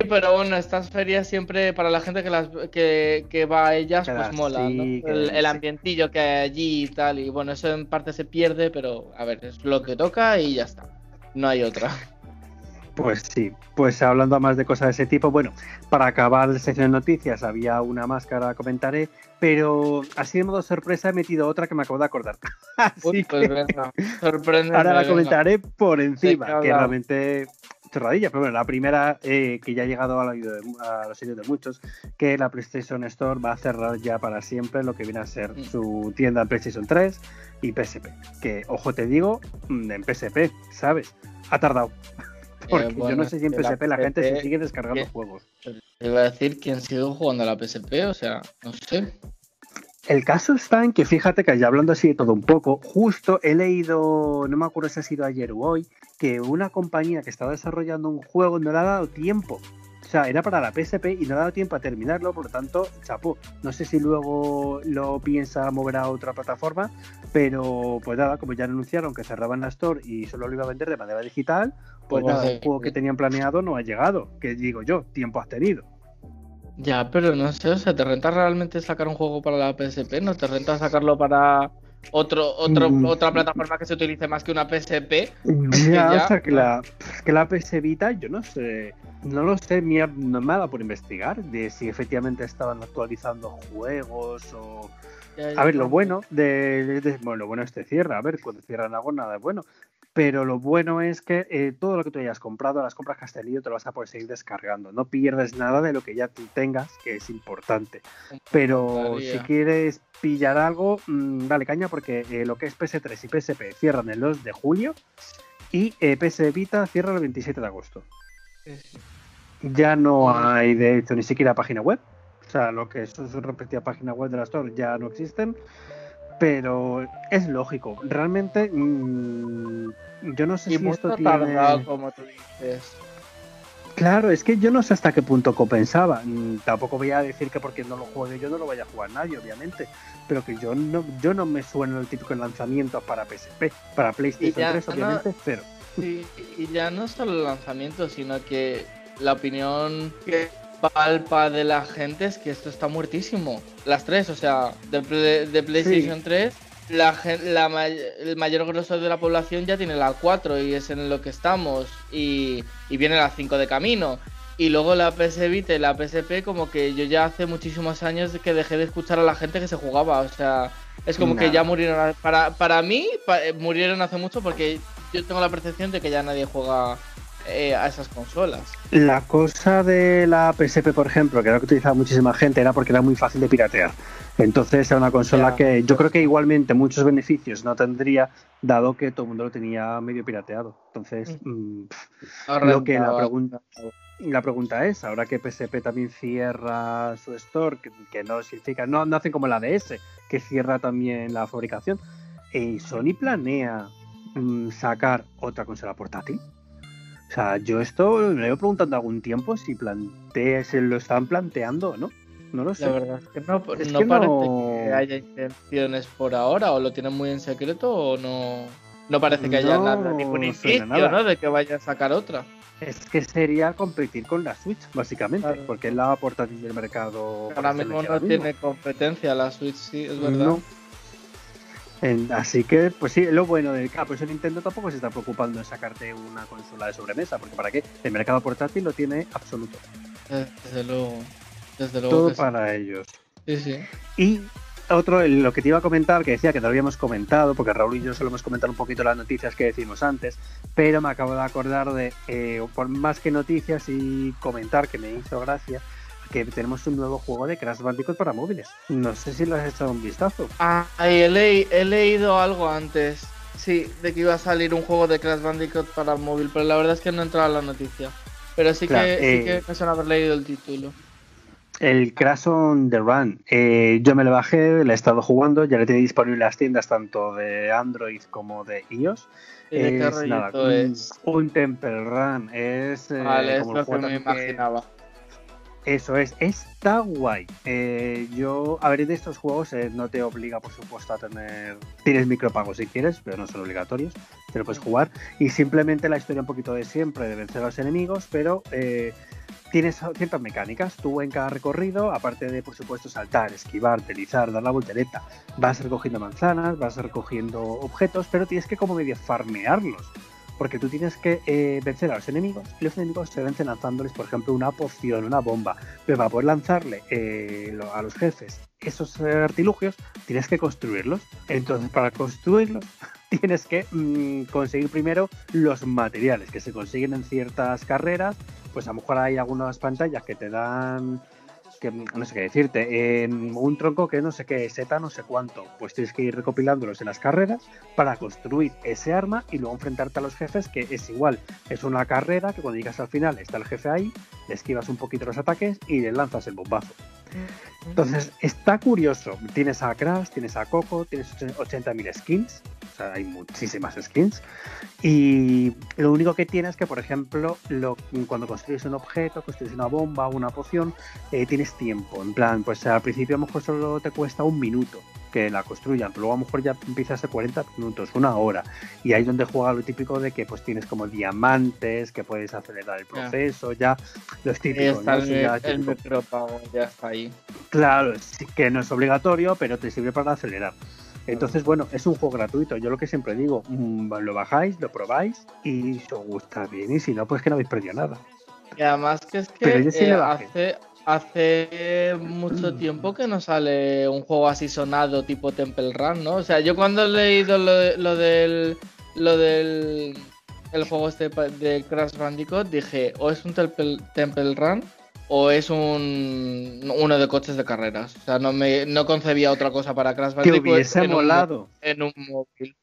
pero bueno, estas ferias siempre para la gente que las que, va a ellas, pues mola, ¿no? El, ambientillo que hay allí y tal, y bueno, eso en parte se pierde, pero a ver, es lo que toca y ya está. No hay otra. Pues sí, pues hablando más de cosas de ese tipo, bueno, para acabar la sección de noticias había una máscara, comentaré, pero así de modo sorpresa he metido otra que me acabo de acordar. así pues venga, Ahora la comentaré por encima, que realmente chorradilla, pero bueno, la primera eh, que ya ha llegado oído de, a los oídos de muchos, que la PlayStation Store va a cerrar ya para siempre lo que viene a ser mm. su tienda en PlayStation 3 y PSP. Que, ojo te digo, mm, en PSP, ¿sabes? Ha tardado. Porque yo no sé si en PSP la, gente se sigue descargando juegos. Iba a decir quién sigue jugando a la PSP, o sea, no sé. El caso está en que fíjate que ya hablando así de todo un poco, justo he leído, no me acuerdo si ha sido ayer o hoy, que una compañía que estaba desarrollando un juego no le ha dado tiempo. O sea, era para la PSP y no ha dado tiempo a terminarlo, por lo tanto, chapó. No sé si luego lo piensa mover a otra plataforma, pero pues nada, como ya anunciaron que cerraban la Store y solo lo iba a vender de manera digital, pues nada, el juego que tenían planeado no ha llegado. Que digo yo, tiempo has tenido. Ya, pero no sé, o sea, ¿te renta realmente sacar un juego para la PSP? ¿No te renta sacarlo para otro, otro, mm. otra plataforma que se utilice más que una PSP. Ya, o sea, que la, que la PS Vita, yo no sé, no lo sé, ni no me ha dado por investigar de si efectivamente estaban actualizando juegos o... a ver, lo bueno de, bueno, lo bueno es que cierra, a ver, cuando cierran algo nada es bueno, pero lo bueno es que eh, todo lo que tú hayas comprado, las compras que has tenido, te lo vas a poder seguir descargando. No pierdes nada de lo que ya tú tengas, que es importante. Pero si quieres pillar algo, mm, dale caña, porque eh, lo que es PS3 y PSP cierran el 2 de julio y eh, PS Vita cierra el 27 de agosto. Ya no hay, de hecho, ni siquiera página web. O sea, lo que es su respectiva página web de la Store ya no existen. Pero es lógico. Realmente, mm, yo no sé si esto tiene... como tú dices. Claro, es que yo no sé hasta qué punto compensaba. Mm, tampoco voy a decir que porque no lo juegue yo no lo vaya a jugar nadie, obviamente. Pero que yo no, yo no me suena el típico lanzamiento para PSP, para PlayStation 3, obviamente, cero. Sí, y ya no solo el lanzamiento, sino que la opinión que palpa de la gente es que esto está muertísimo. Las tres, o sea, de, PlayStation 3, la, el mayor grosor de la población ya tiene la 4 y es en lo que estamos. Y, viene la 5 de camino. Y luego la PS Vita y la PSP, como que yo ya hace muchísimos años que dejé de escuchar a la gente que se jugaba. O sea, es como que ya murieron. Para, para mí, murieron hace mucho porque yo tengo la percepción de que ya nadie juega eh, a esas consolas. La cosa de la PSP, por ejemplo, que era que utilizaba muchísima gente, era porque era muy fácil de piratear. Entonces era una consola que yo creo que igualmente muchos beneficios no tendría, dado que todo el mundo lo tenía medio pirateado. Entonces, mm. Mm, lo que la pregunta, la pregunta es, ahora que PSP también cierra su store, que, no significa, no, no hacen como la DS, que cierra también la fabricación, ¿y eh, ¿Sony planea mm, sacar otra consola portátil? O sea, yo esto me lo he preguntando algún tiempo si plante, se lo están planteando no. No lo sé. La verdad es que no, no parece que haya intenciones por ahora, o lo tienen muy en secreto, o no, no parece que haya nada, ningún indicio, ¿no? De que vaya a sacar otra. Es que sería competir con la Switch, básicamente, porque es la portátil del mercado. Ahora mismo no tiene competencia la Switch, sí, es verdad así que, pues sí, lo bueno del capo eso Nintendo tampoco se está preocupando en sacarte una consola de sobremesa, porque ¿para qué? El mercado portátil lo tiene absoluto. Desde luego. Desde luego Todo para ellos. Sí, sí. Y otro, lo que te iba a comentar, que decía que no habíamos comentado, porque Raúl y yo solo hemos comentado un poquito las noticias que decimos antes, pero me acabo de acordar de, eh, por más que noticias y comentar que me hizo gracia, que tenemos un nuevo juego de Crash Bandicoot para móviles. No sé si lo has echado un vistazo. Ah, he, leído algo antes. Sí, de que iba a salir un juego de Crash Bandicoot para móvil, pero la verdad es que no he entrado a la noticia. Pero sí, que, sí que eh, me suena haber leído el título. El Crash on the Run. Eh, yo me lo bajé, lo he estado jugando, ya lo tiene disponible en las tiendas tanto de Android como de iOS. es, nada, un, Temple Run. Es, eh, vale, es lo que me imaginaba. Eso es, está guay. Eh, yo, a ver, de estos juegos eh, no te obliga, por supuesto, a tener. Tienes micropagos si quieres, pero no son obligatorios. Te lo puedes jugar. Y simplemente la historia un poquito de siempre, de vencer a los enemigos, pero eh, tienes ciertas mecánicas. Tú en cada recorrido, aparte de, por supuesto, saltar, esquivar, deslizar, dar la voltereta, vas recogiendo manzanas, vas recogiendo objetos, pero tienes que como medio farmearlos porque tú tienes que eh, vencer a los enemigos y los enemigos se vencen lanzándoles, por ejemplo, una poción, una bomba. Pero para poder lanzarle eh, a los jefes esos artilugios, tienes que construirlos. Entonces, para construirlos, tienes que mm, conseguir primero los materiales que se consiguen en ciertas carreras. Pues a lo mejor hay algunas pantallas que te dan que no sé qué decirte, un tronco que no sé qué, Z no sé cuánto, pues tienes que ir recopilándolos en las carreras para construir ese arma y luego enfrentarte a los jefes, que es igual, es una carrera que cuando llegas al final está el jefe ahí, le esquivas un poquito los ataques y le lanzas el bombazo. Entonces, está curioso, tienes a Crash, tienes a Coco, tienes 80.000 skins, sea, hay muchísimas skins. Y lo único que tiene es que, por ejemplo, lo, cuando construyes un objeto, construyes una bomba, una poción, eh, tienes tiempo. En plan, pues al principio a lo mejor solo te cuesta un minuto que la construyan, pero luego a lo mejor ya empiezas a 40 minutos, una hora. Y ahí es donde juega lo típico de que pues tienes como diamantes, que puedes acelerar el proceso, ya, los típicos. ¿no? el, ya, está ahí. Claro, sí que no es obligatorio, pero te sirve para acelerar. Entonces, bueno, es un juego gratuito. Yo lo que siempre digo, mm, lo bajáis, lo probáis y si os gusta bien. Y si no, pues que no habéis perdido nada. Y además que es que eh, hace, hace mucho tiempo que no sale un juego así sonado tipo Temple Run, ¿no? O sea, yo cuando he leído lo, del lo del el juego este de Crash Bandicoot dije o es un Temple, Temple Run o es un uno de coches de carreras. O sea, no me no concebía otra cosa para Crash Bandicoot que hubiese en, molado. en un móvil.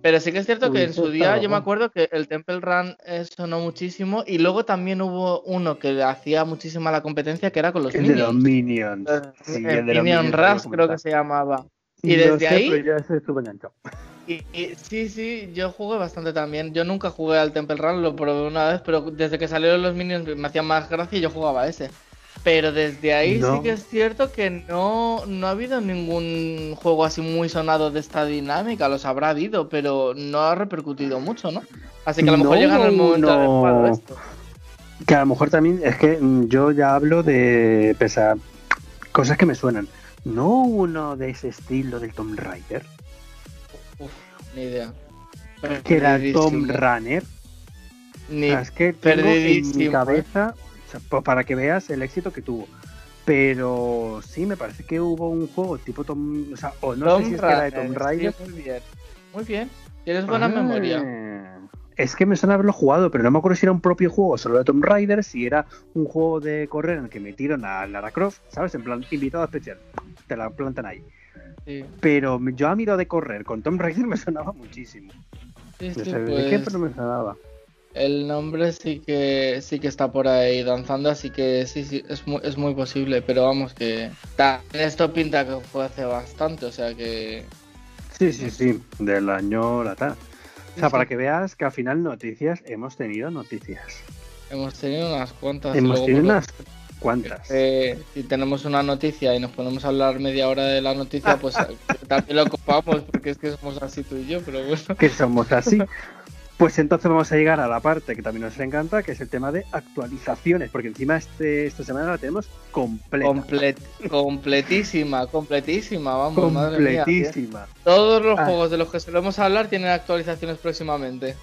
Pero sí que es cierto que en su día yo me acuerdo que el Temple Run eh, sonó muchísimo y luego también hubo uno que hacía muchísima la competencia que era con los el Minions. De los Minions. Sí, el, de Minion Rush creo que se llamaba. Y desde ahí... Y, y, sí, sí, yo jugué bastante también. Yo nunca jugué al Temple Run, lo probé una vez, pero desde que salieron los Minions me hacían más gracia y yo jugaba ese. Pero desde ahí sí que es cierto que no, no ha habido ningún juego así muy sonado de esta dinámica. Los habrá habido, pero no ha repercutido mucho, ¿no? Así que a lo mejor llega el momento adecuado esto. Que a lo mejor también es que mm, yo ya hablo de pesar cosas que me suenan. ¿No uno de ese estilo del Tomb Raider? Uf, ni idea. Que era Tomb Runner. Ni es que tengo en mi cabeza pues para que veas el éxito que tuvo. Pero sí, me parece que hubo un juego tipo Tom. O sea, o no Tom sé si es que era de Tomb Raider. Sí, muy bien. Muy bien. Tienes buena ah, memoria. Es que me suena haberlo jugado, pero no me acuerdo si era un propio juego solo de Tomb Raider, si era un juego de correr en el que metieron a Lara Croft, ¿sabes? En plan, invitado especial. Te la plantan ahí. Sí. Pero yo a miro de correr con Tomb Raider me sonaba muchísimo. Sí, sí, no sé pues... de qué, pero me sonaba. El nombre sí que sí que está por ahí danzando, así que sí, sí, es muy, es muy posible, pero vamos que esto pinta que fue hace bastante, o sea que... Sí, sí, sí, del año la tal. O sea, para que veas que al final noticias hemos tenido noticias. Hemos tenido unas cuantas. Hemos tenido unas cuantas. Eh, si tenemos una noticia y nos ponemos a hablar media hora de la noticia, pues también lo ocupamos, porque es que somos así tú y yo, pero bueno. Que somos así. Pues entonces vamos a llegar a la parte que también nos encanta, que es el tema de actualizaciones, porque encima este, esta semana la tenemos completa. Complet, completísima, completísima, vamos, completísima. Madre mía, Todos los ah. juegos de los que solemos hablar tienen actualizaciones próximamente.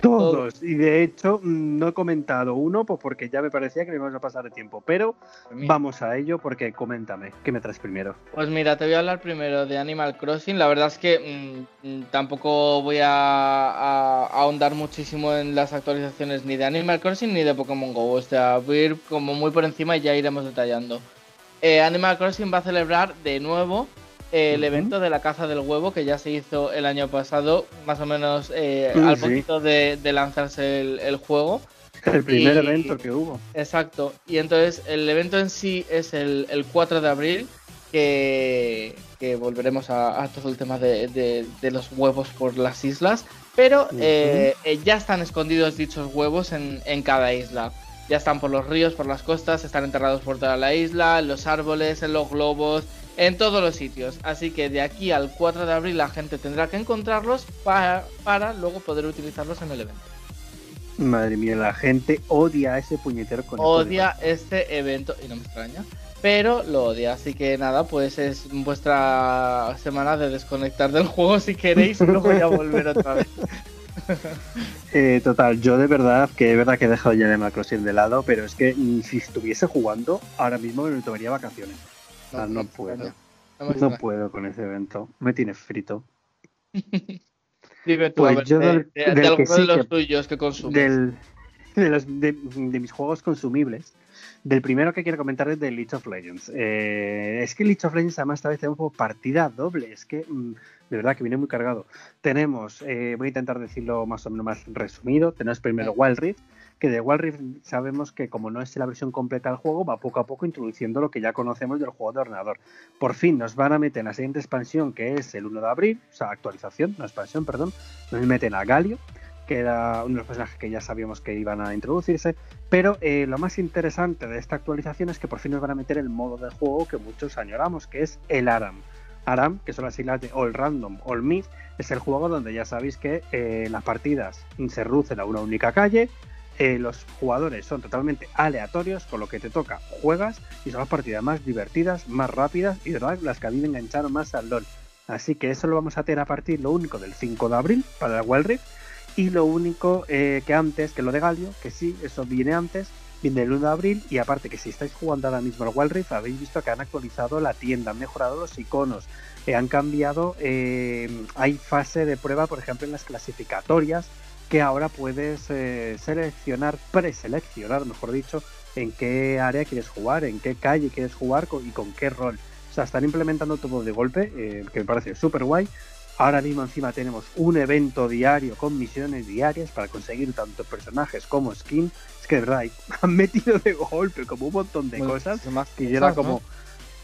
Todos. Y de hecho, mm, no he comentado uno pues porque ya me parecía que me íbamos a pasar de tiempo. Pero vamos a ello porque coméntame, ¿qué me traes primero? Pues mira, te voy a hablar primero de Animal Crossing. La verdad es que mmm, tampoco voy a, a, ahondar muchísimo en las actualizaciones ni de Animal Crossing ni de Pokémon Go. O sea, voy a ir como muy por encima y ya iremos detallando. Eh, Animal Crossing va a celebrar de nuevo el evento de la caza del huevo que ya se hizo el año pasado, más o menos eh, Mm, al sí. poquito de, de lanzarse el, el juego. El primer Y- evento que hubo. Exacto. Y entonces el evento en sí es el, el 4 de abril, que, que volveremos a, a todo el tema de, de- de los huevos por las islas. Pero eh, eh, ya están escondidos dichos huevos en, en cada isla. Ya están por los ríos, por las costas, están enterrados por toda la isla, en los árboles, en los globos, en todos los sitios. Así que de aquí al 4 de abril la gente tendrá que encontrarlos para, para luego poder utilizarlos en el evento. Madre mía, la gente odia a ese puñetero conejo. odia este evento y no me extraña, pero lo odia. Así que nada, pues es vuestra semana de desconectar del juego si queréis y luego ya volver otra vez. Eh, total, yo de verdad que es verdad que he dejado ya de Macrosin de lado, pero es que mm, si estuviese jugando, ahora mismo me tomaría vacaciones. Ah, no puedo. No puedo con ese evento. Me tiene frito. Dime tú, Pues a ver, yo de, del- de- del de que alguno sí de los que- tuyos que consumes. Del, de, los, de, de mis juegos consumibles. Del primero que quiero comentar es de League of Legends. Eh, es que League of Legends además esta vez tenemos como partida doble. Es que mm, de verdad que viene muy cargado. Tenemos, eh, voy a intentar decirlo más o menos más resumido. Tenemos primero Wild Rift, que de Wild sabemos que como no es la versión completa del juego, va poco a poco introduciendo lo que ya conocemos del juego de ordenador. Por fin nos van a meter en la siguiente expansión, que es el 1 de abril, o sea, actualización, no expansión, perdón, nos meten a Galio, que era uno de los personajes que ya sabíamos que iban a introducirse, pero eh, lo más interesante de esta actualización es que por fin nos van a meter el modo de juego que muchos añoramos, que es el ARAM. ARAM, que son las siglas de All Random, All Myth, es el juego donde ya sabéis que eh, las partidas se reducen a una única calle, eh, los jugadores son totalmente aleatorios, con lo que te toca juegas y son las partidas más divertidas, más rápidas y ¿verdad? las que a mí me engancharon más al LOL. Así que eso lo vamos a tener a partir lo único del 5 de abril para el Wild Rift y lo único eh, que antes, que lo de Galio, que sí, eso viene antes, viene el 1 de abril y aparte que si estáis jugando ahora mismo al Wild Rift habéis visto que han actualizado la tienda, han mejorado los iconos, eh, han cambiado, hay fase de prueba por ejemplo en las clasificatorias que ahora puedes eh, seleccionar, preseleccionar, mejor dicho, en qué área quieres jugar, en qué calle quieres jugar y con qué rol. O sea, están implementando todo de golpe, eh, que me parece súper guay. Ahora mismo encima tenemos un evento diario con misiones diarias para conseguir tanto personajes como skin. Es que de verdad, han metido de golpe como un montón de cosas que yo era como...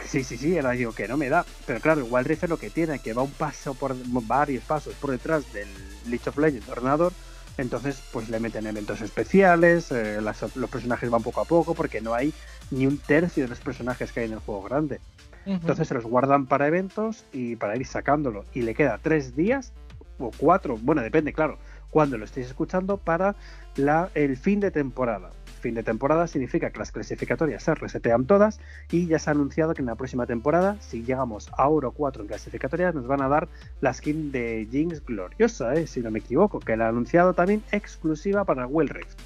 Sí, sí, sí, era digo que no me da. Pero claro, igual Rift es lo que tiene, que va un paso por varios pasos por detrás del League of Legends ordenador entonces, pues le meten eventos especiales, eh, los personajes van poco a poco, porque no hay ni un tercio de los personajes que hay en el juego grande. Entonces se los guardan para eventos y para ir sacándolo. Y le queda tres días o cuatro, bueno, depende, claro, cuando lo estéis escuchando, para la, el fin de temporada fin de temporada significa que las clasificatorias se resetean todas y ya se ha anunciado que en la próxima temporada, si llegamos a Oro 4 en clasificatorias, nos van a dar la skin de Jinx gloriosa, ¿eh? si no me equivoco, que la ha anunciado también exclusiva para Well Rift.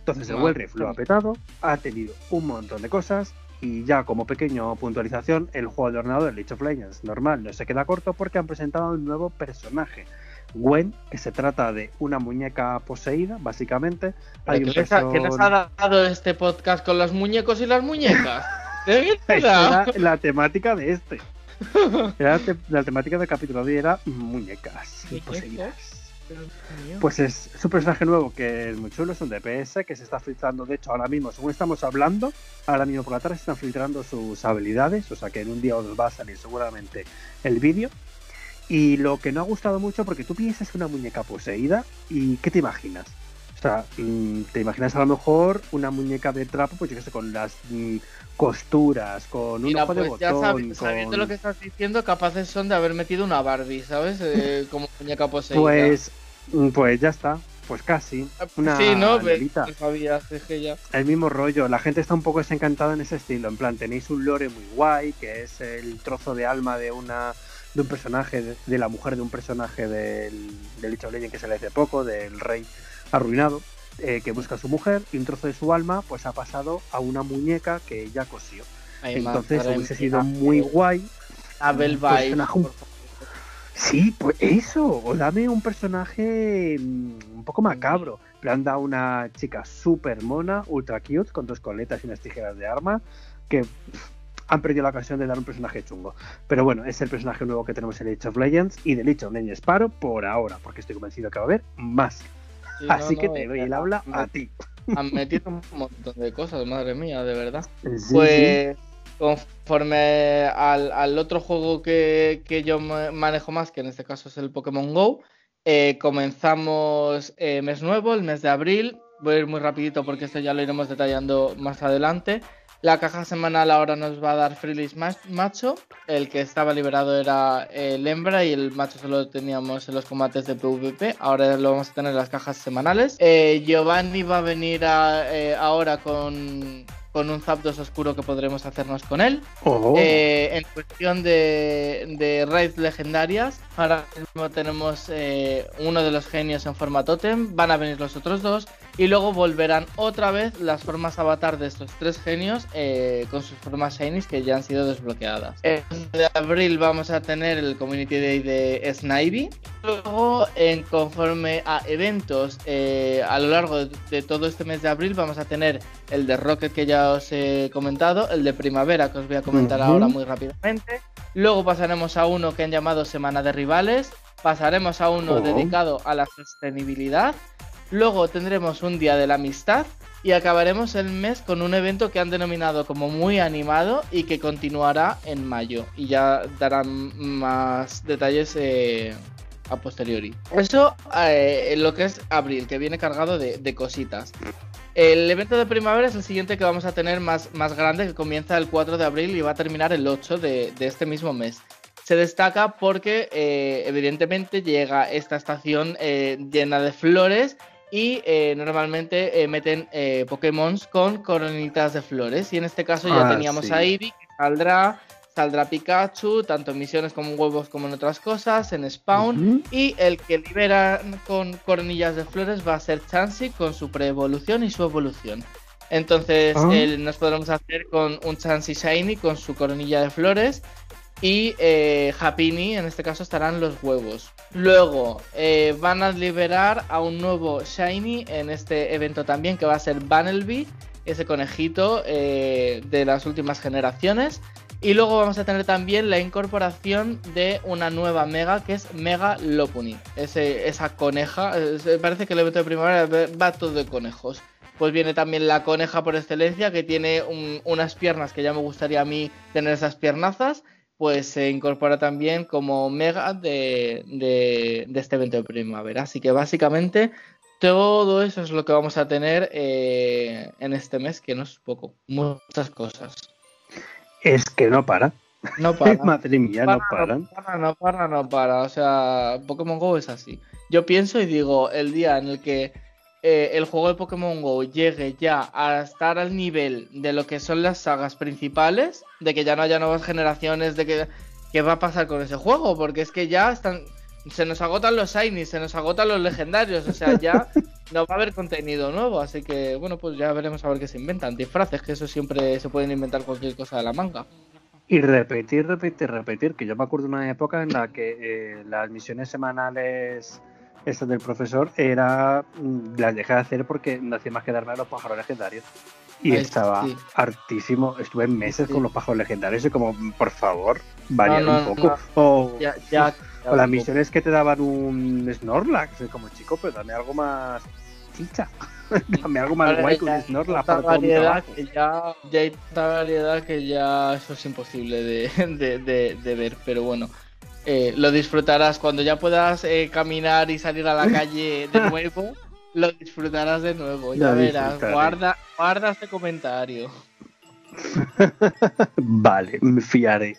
Entonces el ah, Well Rift lo ha petado, ha tenido un montón de cosas, y ya como pequeño puntualización, el juego de ordenador League of Legends normal no se queda corto porque han presentado un nuevo personaje, Gwen, que se trata de una muñeca poseída, básicamente. Hay ¿Qué, nos ha dado este podcast con los muñecos y las muñecas? era la temática de este. la temática del capítulo de era muñecas poseídas. Pues es, un personaje nuevo que es muy chulo, es un DPS que se está filtrando, de hecho ahora mismo, según estamos hablando, ahora mismo por la tarde se están filtrando sus habilidades, o sea que en un día os va a salir seguramente el vídeo y lo que no ha gustado mucho, porque tú piensas una muñeca poseída, ¿y qué te imaginas? O sea, mm, te imaginas a lo mejor una muñeca de trapo, pues yo qué sé, con las mm, costuras, con un ojo de pues botón. sabiendo lo que estás diciendo, capaces son de haber metido una Barbie, ¿sabes? Eh, como muñeca poseída. Pues, mm, pues ya está. Pues casi. Una sí, ¿no? Sabías, que ya. El mismo rollo. La gente está un poco desencantada en ese estilo. En plan, tenéis un lore muy guay, que es el trozo de alma de una de un personaje, de, la mujer de un personaje del, del Lich of que se le hace poco, del rey arruinado, eh, que busca a su mujer y un trozo de su alma pues ha pasado a una muñeca que ella cosió. Entonces hubiese sido muy guay. Abel Sí, pues eso, o dame un personaje mm, un poco macabro. Le han una chica súper mona, ultra cute, con dos coletas y unas tijeras de arma, que han perdido la ocasión de dar un personaje chungo. Pero bueno, es el personaje nuevo que tenemos en Age of Legends y de Age of Legends Paro por ahora, porque estoy convencido que va a haber más. Así que te doy el habla a ti. Han metido un montón de cosas, madre mía, de verdad. pues conforme al, otro juego que, yo manejo más, que en este caso es el Pokémon Go, eh, comenzamos eh, mes nuevo, el mes de abril. Voy a ir muy rapidito porque esto ya lo iremos detallando más adelante. La caja semanal ahora nos va a dar Freelist macho. El que estaba liberado era el hembra y el macho solo teníamos en los combates de PvP. Ahora lo vamos a tener en las cajas semanales. Eh, Giovanni va a venir eh, ahora con, con un Zapdos oscuro que podremos hacernos con él. Oh. Eh, en cuestión de, de raids legendarias, ahora mismo tenemos uno de los genios en forma totem. Van a venir los otros dos. Y luego volverán otra vez las formas avatar de estos tres genios eh, con sus formas shinies que ya han sido desbloqueadas. En de abril vamos a tener el Community Day de Snivy. Luego, en conforme a eventos eh, a lo largo de, todo este mes de abril, vamos a tener el de Rocket que ya os he comentado, el de primavera que os voy a comentar ahora muy rápidamente. Luego pasaremos a uno que han llamado Semana de Rivales. Pasaremos a uno oh. dedicado a la sostenibilidad Luego tendremos un día de la amistad y acabaremos el mes con un evento que han denominado como muy animado y que continuará en mayo. Y ya darán más detalles eh, a posteriori. Eso eh, lo que es abril, que viene cargado de, cositas. El evento de primavera es el siguiente que vamos a tener más, más grande, que comienza el 4 de abril y va a terminar el 8 de, este mismo mes. Se destaca porque eh, evidentemente llega esta estación llena de flores y eh, normalmente eh, meten eh, Pokémon con coronitas de flores. Y en este caso ya ah, teníamos a Eevee, que saldrá, saldrá Pikachu, tanto en misiones como en huevos como en otras cosas, en Spawn. Y el que libera con coronillas de flores va a ser Chansey con su pre-evolución y su evolución. Entonces ah. nos podremos hacer con un Chansey Shiny con su coronilla de flores. Y eh, Happiny, en este caso, estarán los huevos. Luego eh, van a liberar a un nuevo Shiny en este evento también, que va a ser Banelby, ese conejito eh, de las últimas generaciones. Y luego vamos a tener también la incorporación de una nueva Mega, que es Mega Lopuni. Esa coneja, parece que el evento de primavera va todo de conejos. Pues viene también la coneja por excelencia, que tiene unas piernas que ya me gustaría a mí tener esas piernazas pues se incorpora también como mega de, este evento de primavera. Así que básicamente todo eso es lo que vamos a tener eh, en este mes, que no es poco, muchas cosas. Es que no para. No para. Madre mía, no, para. No para, no para, no para. O sea, Pokémon Go es así. Yo pienso y digo, el día en el que eh, el juego de Pokémon Go llegue ya a estar al nivel de lo que son las sagas principales, de que ya no haya nuevas generaciones, de que qué va a pasar con ese juego, porque es que ya están se nos agotan los shinies, se nos agotan los legendarios, o sea, ya no va a haber contenido nuevo, así que bueno, pues ya veremos a ver qué se inventan, disfraces, que eso siempre se pueden inventar cualquier cosa de la manga. Y repetir, repetir, repetir, que yo me acuerdo de una época en la que eh, las misiones semanales esta del profesor era mm, las dejé de hacer porque no hacía más que darme a los pájaros legendarios. Y estaba hartísimo estuve meses con los pájaros legendarios y como por favor vayan un poco o, las misiones que te daban un Snorlax como chico pero dame algo más chicha dame algo más guay que un Snorlax para variedad que ya, ya hay tanta variedad que ya eso es imposible de, de ver pero bueno eh, lo disfrutarás cuando ya puedas eh, caminar y salir a la calle de nuevo. lo disfrutarás de nuevo, ya verás. Guarda, guarda este comentario. vale, me fiaré.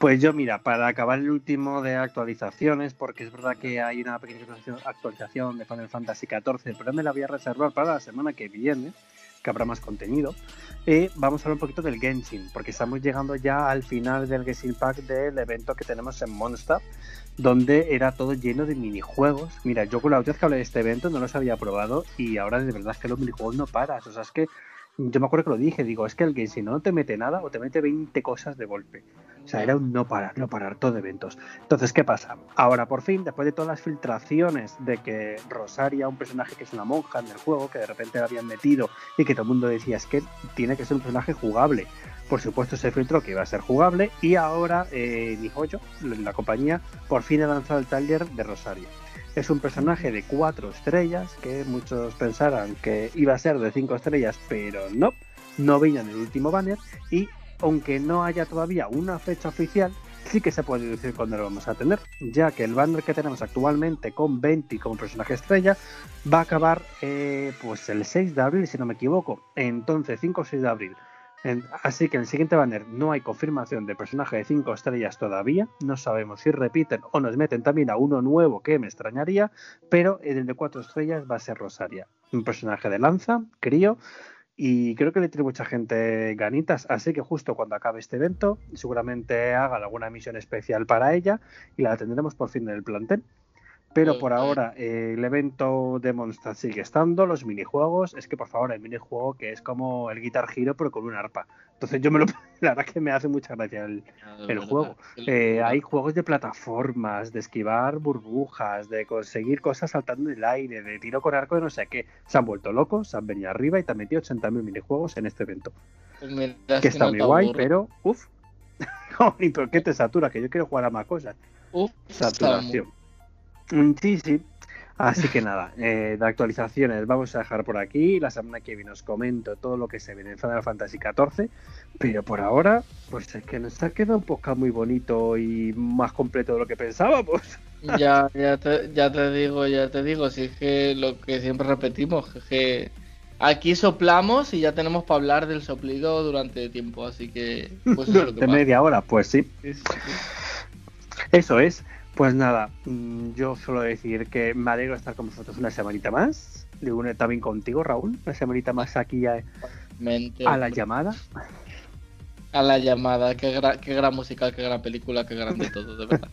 Pues yo, mira, para acabar el último de actualizaciones, porque es verdad que hay una pequeña actualización de Final Fantasy XIV, pero me la voy a reservar para la semana que viene, que habrá más contenido. Y vamos a hablar un poquito del Genshin, porque estamos llegando ya al final del Genshin Pack del evento que tenemos en Monster, donde era todo lleno de minijuegos. Mira, yo con la última vez que hablé de este evento no los había probado y ahora de verdad es que los minijuegos no paras. O sea, es que yo me acuerdo que lo dije, digo, es que el Genshin no te mete nada o te mete 20 cosas de golpe. O sea, era un no parar, no parar, todo eventos. Entonces, ¿qué pasa? Ahora, por fin, después de todas las filtraciones de que Rosaria, un personaje que es una monja en el juego, que de repente la habían metido y que todo el mundo decía, es que tiene que ser un personaje jugable. Por supuesto, se filtró que iba a ser jugable y ahora eh, Nihoyo, la compañía, por fin ha lanzado el taller de Rosaria. Es un personaje de cuatro estrellas, que muchos pensaran que iba a ser de cinco estrellas, pero no, no venía en el último banner y aunque no haya todavía una fecha oficial, sí que se puede decir cuándo lo vamos a tener, ya que el banner que tenemos actualmente con 20 como personaje estrella va a acabar eh, pues el 6 de abril, si no me equivoco. Entonces, 5 o 6 de abril. así que en el siguiente banner no hay confirmación de personaje de 5 estrellas todavía. No sabemos si repiten o nos meten también a uno nuevo que me extrañaría, pero el de 4 estrellas va a ser Rosaria. Un personaje de lanza, crío y creo que le tiene mucha gente ganitas, así que justo cuando acabe este evento, seguramente haga alguna misión especial para ella y la tendremos por fin en el plantel. Pero por ahora el evento de Monster sigue estando, los minijuegos, es que por favor el minijuego que es como el Guitar Hero pero con un arpa. Entonces yo me lo... La verdad que me hace mucha gracia el, juego. Eh, hay juegos de plataformas, de esquivar burbujas, de conseguir cosas saltando en el aire, de tiro con arco de no sé qué. Se han vuelto locos, se han venido arriba y te han metido 80.000 minijuegos en este evento. Pues que está muy guay, pero uff. ¿Por qué te satura? Que yo quiero jugar a más cosas. Uf, Saturación. Mm, sí, sí. Así que nada, eh, de actualizaciones vamos a dejar por aquí. La semana que viene os comento todo lo que se viene en Final Fantasy XIV. Pero por ahora, pues es que nos ha quedado un podcast muy bonito y más completo de lo que pensábamos. Ya, ya te, ya te digo, ya te digo, si es que lo que siempre repetimos, es que aquí soplamos y ya tenemos para hablar del soplido durante tiempo, así que... Pues durante media hora, pues sí. Eso es. Pues nada, mm, yo suelo decir que me alegro de estar con vosotros una semanita más. Digo, también contigo, Raúl, una semanita más aquí a, a la llamada. A la llamada, qué, qué gran musical, qué gran película, qué grande todo, de verdad.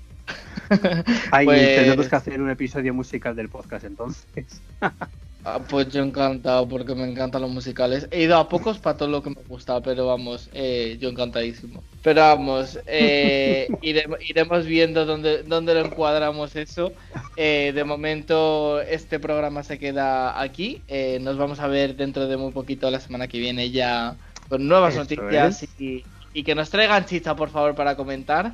Ahí pues tenemos que hacer un episodio musical del podcast entonces. Ah, pues yo encantado porque me encantan los musicales. He ido a pocos para todo lo que me gusta, pero vamos, eh, yo encantadísimo. Pero vamos, eh, iremos, viendo dónde, dónde lo encuadramos eso. Eh, de momento este programa se queda aquí. nos vamos a ver dentro de muy poquito la semana que viene ya con nuevas noticias y, y que nos traigan chicha por favor para comentar.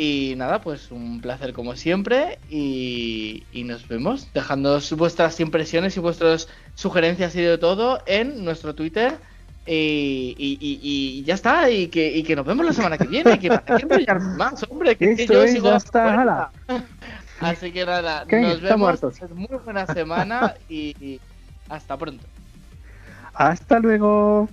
Y nada, pues un placer como siempre y, nos vemos dejando vuestras impresiones y vuestras sugerencias y de todo en nuestro Twitter. Y, ya está, y que, que nos vemos la semana que viene, que para qué más, hombre, que, yo sigo hasta Así que nada, nos vemos, muy buena semana y hasta pronto. Hasta luego.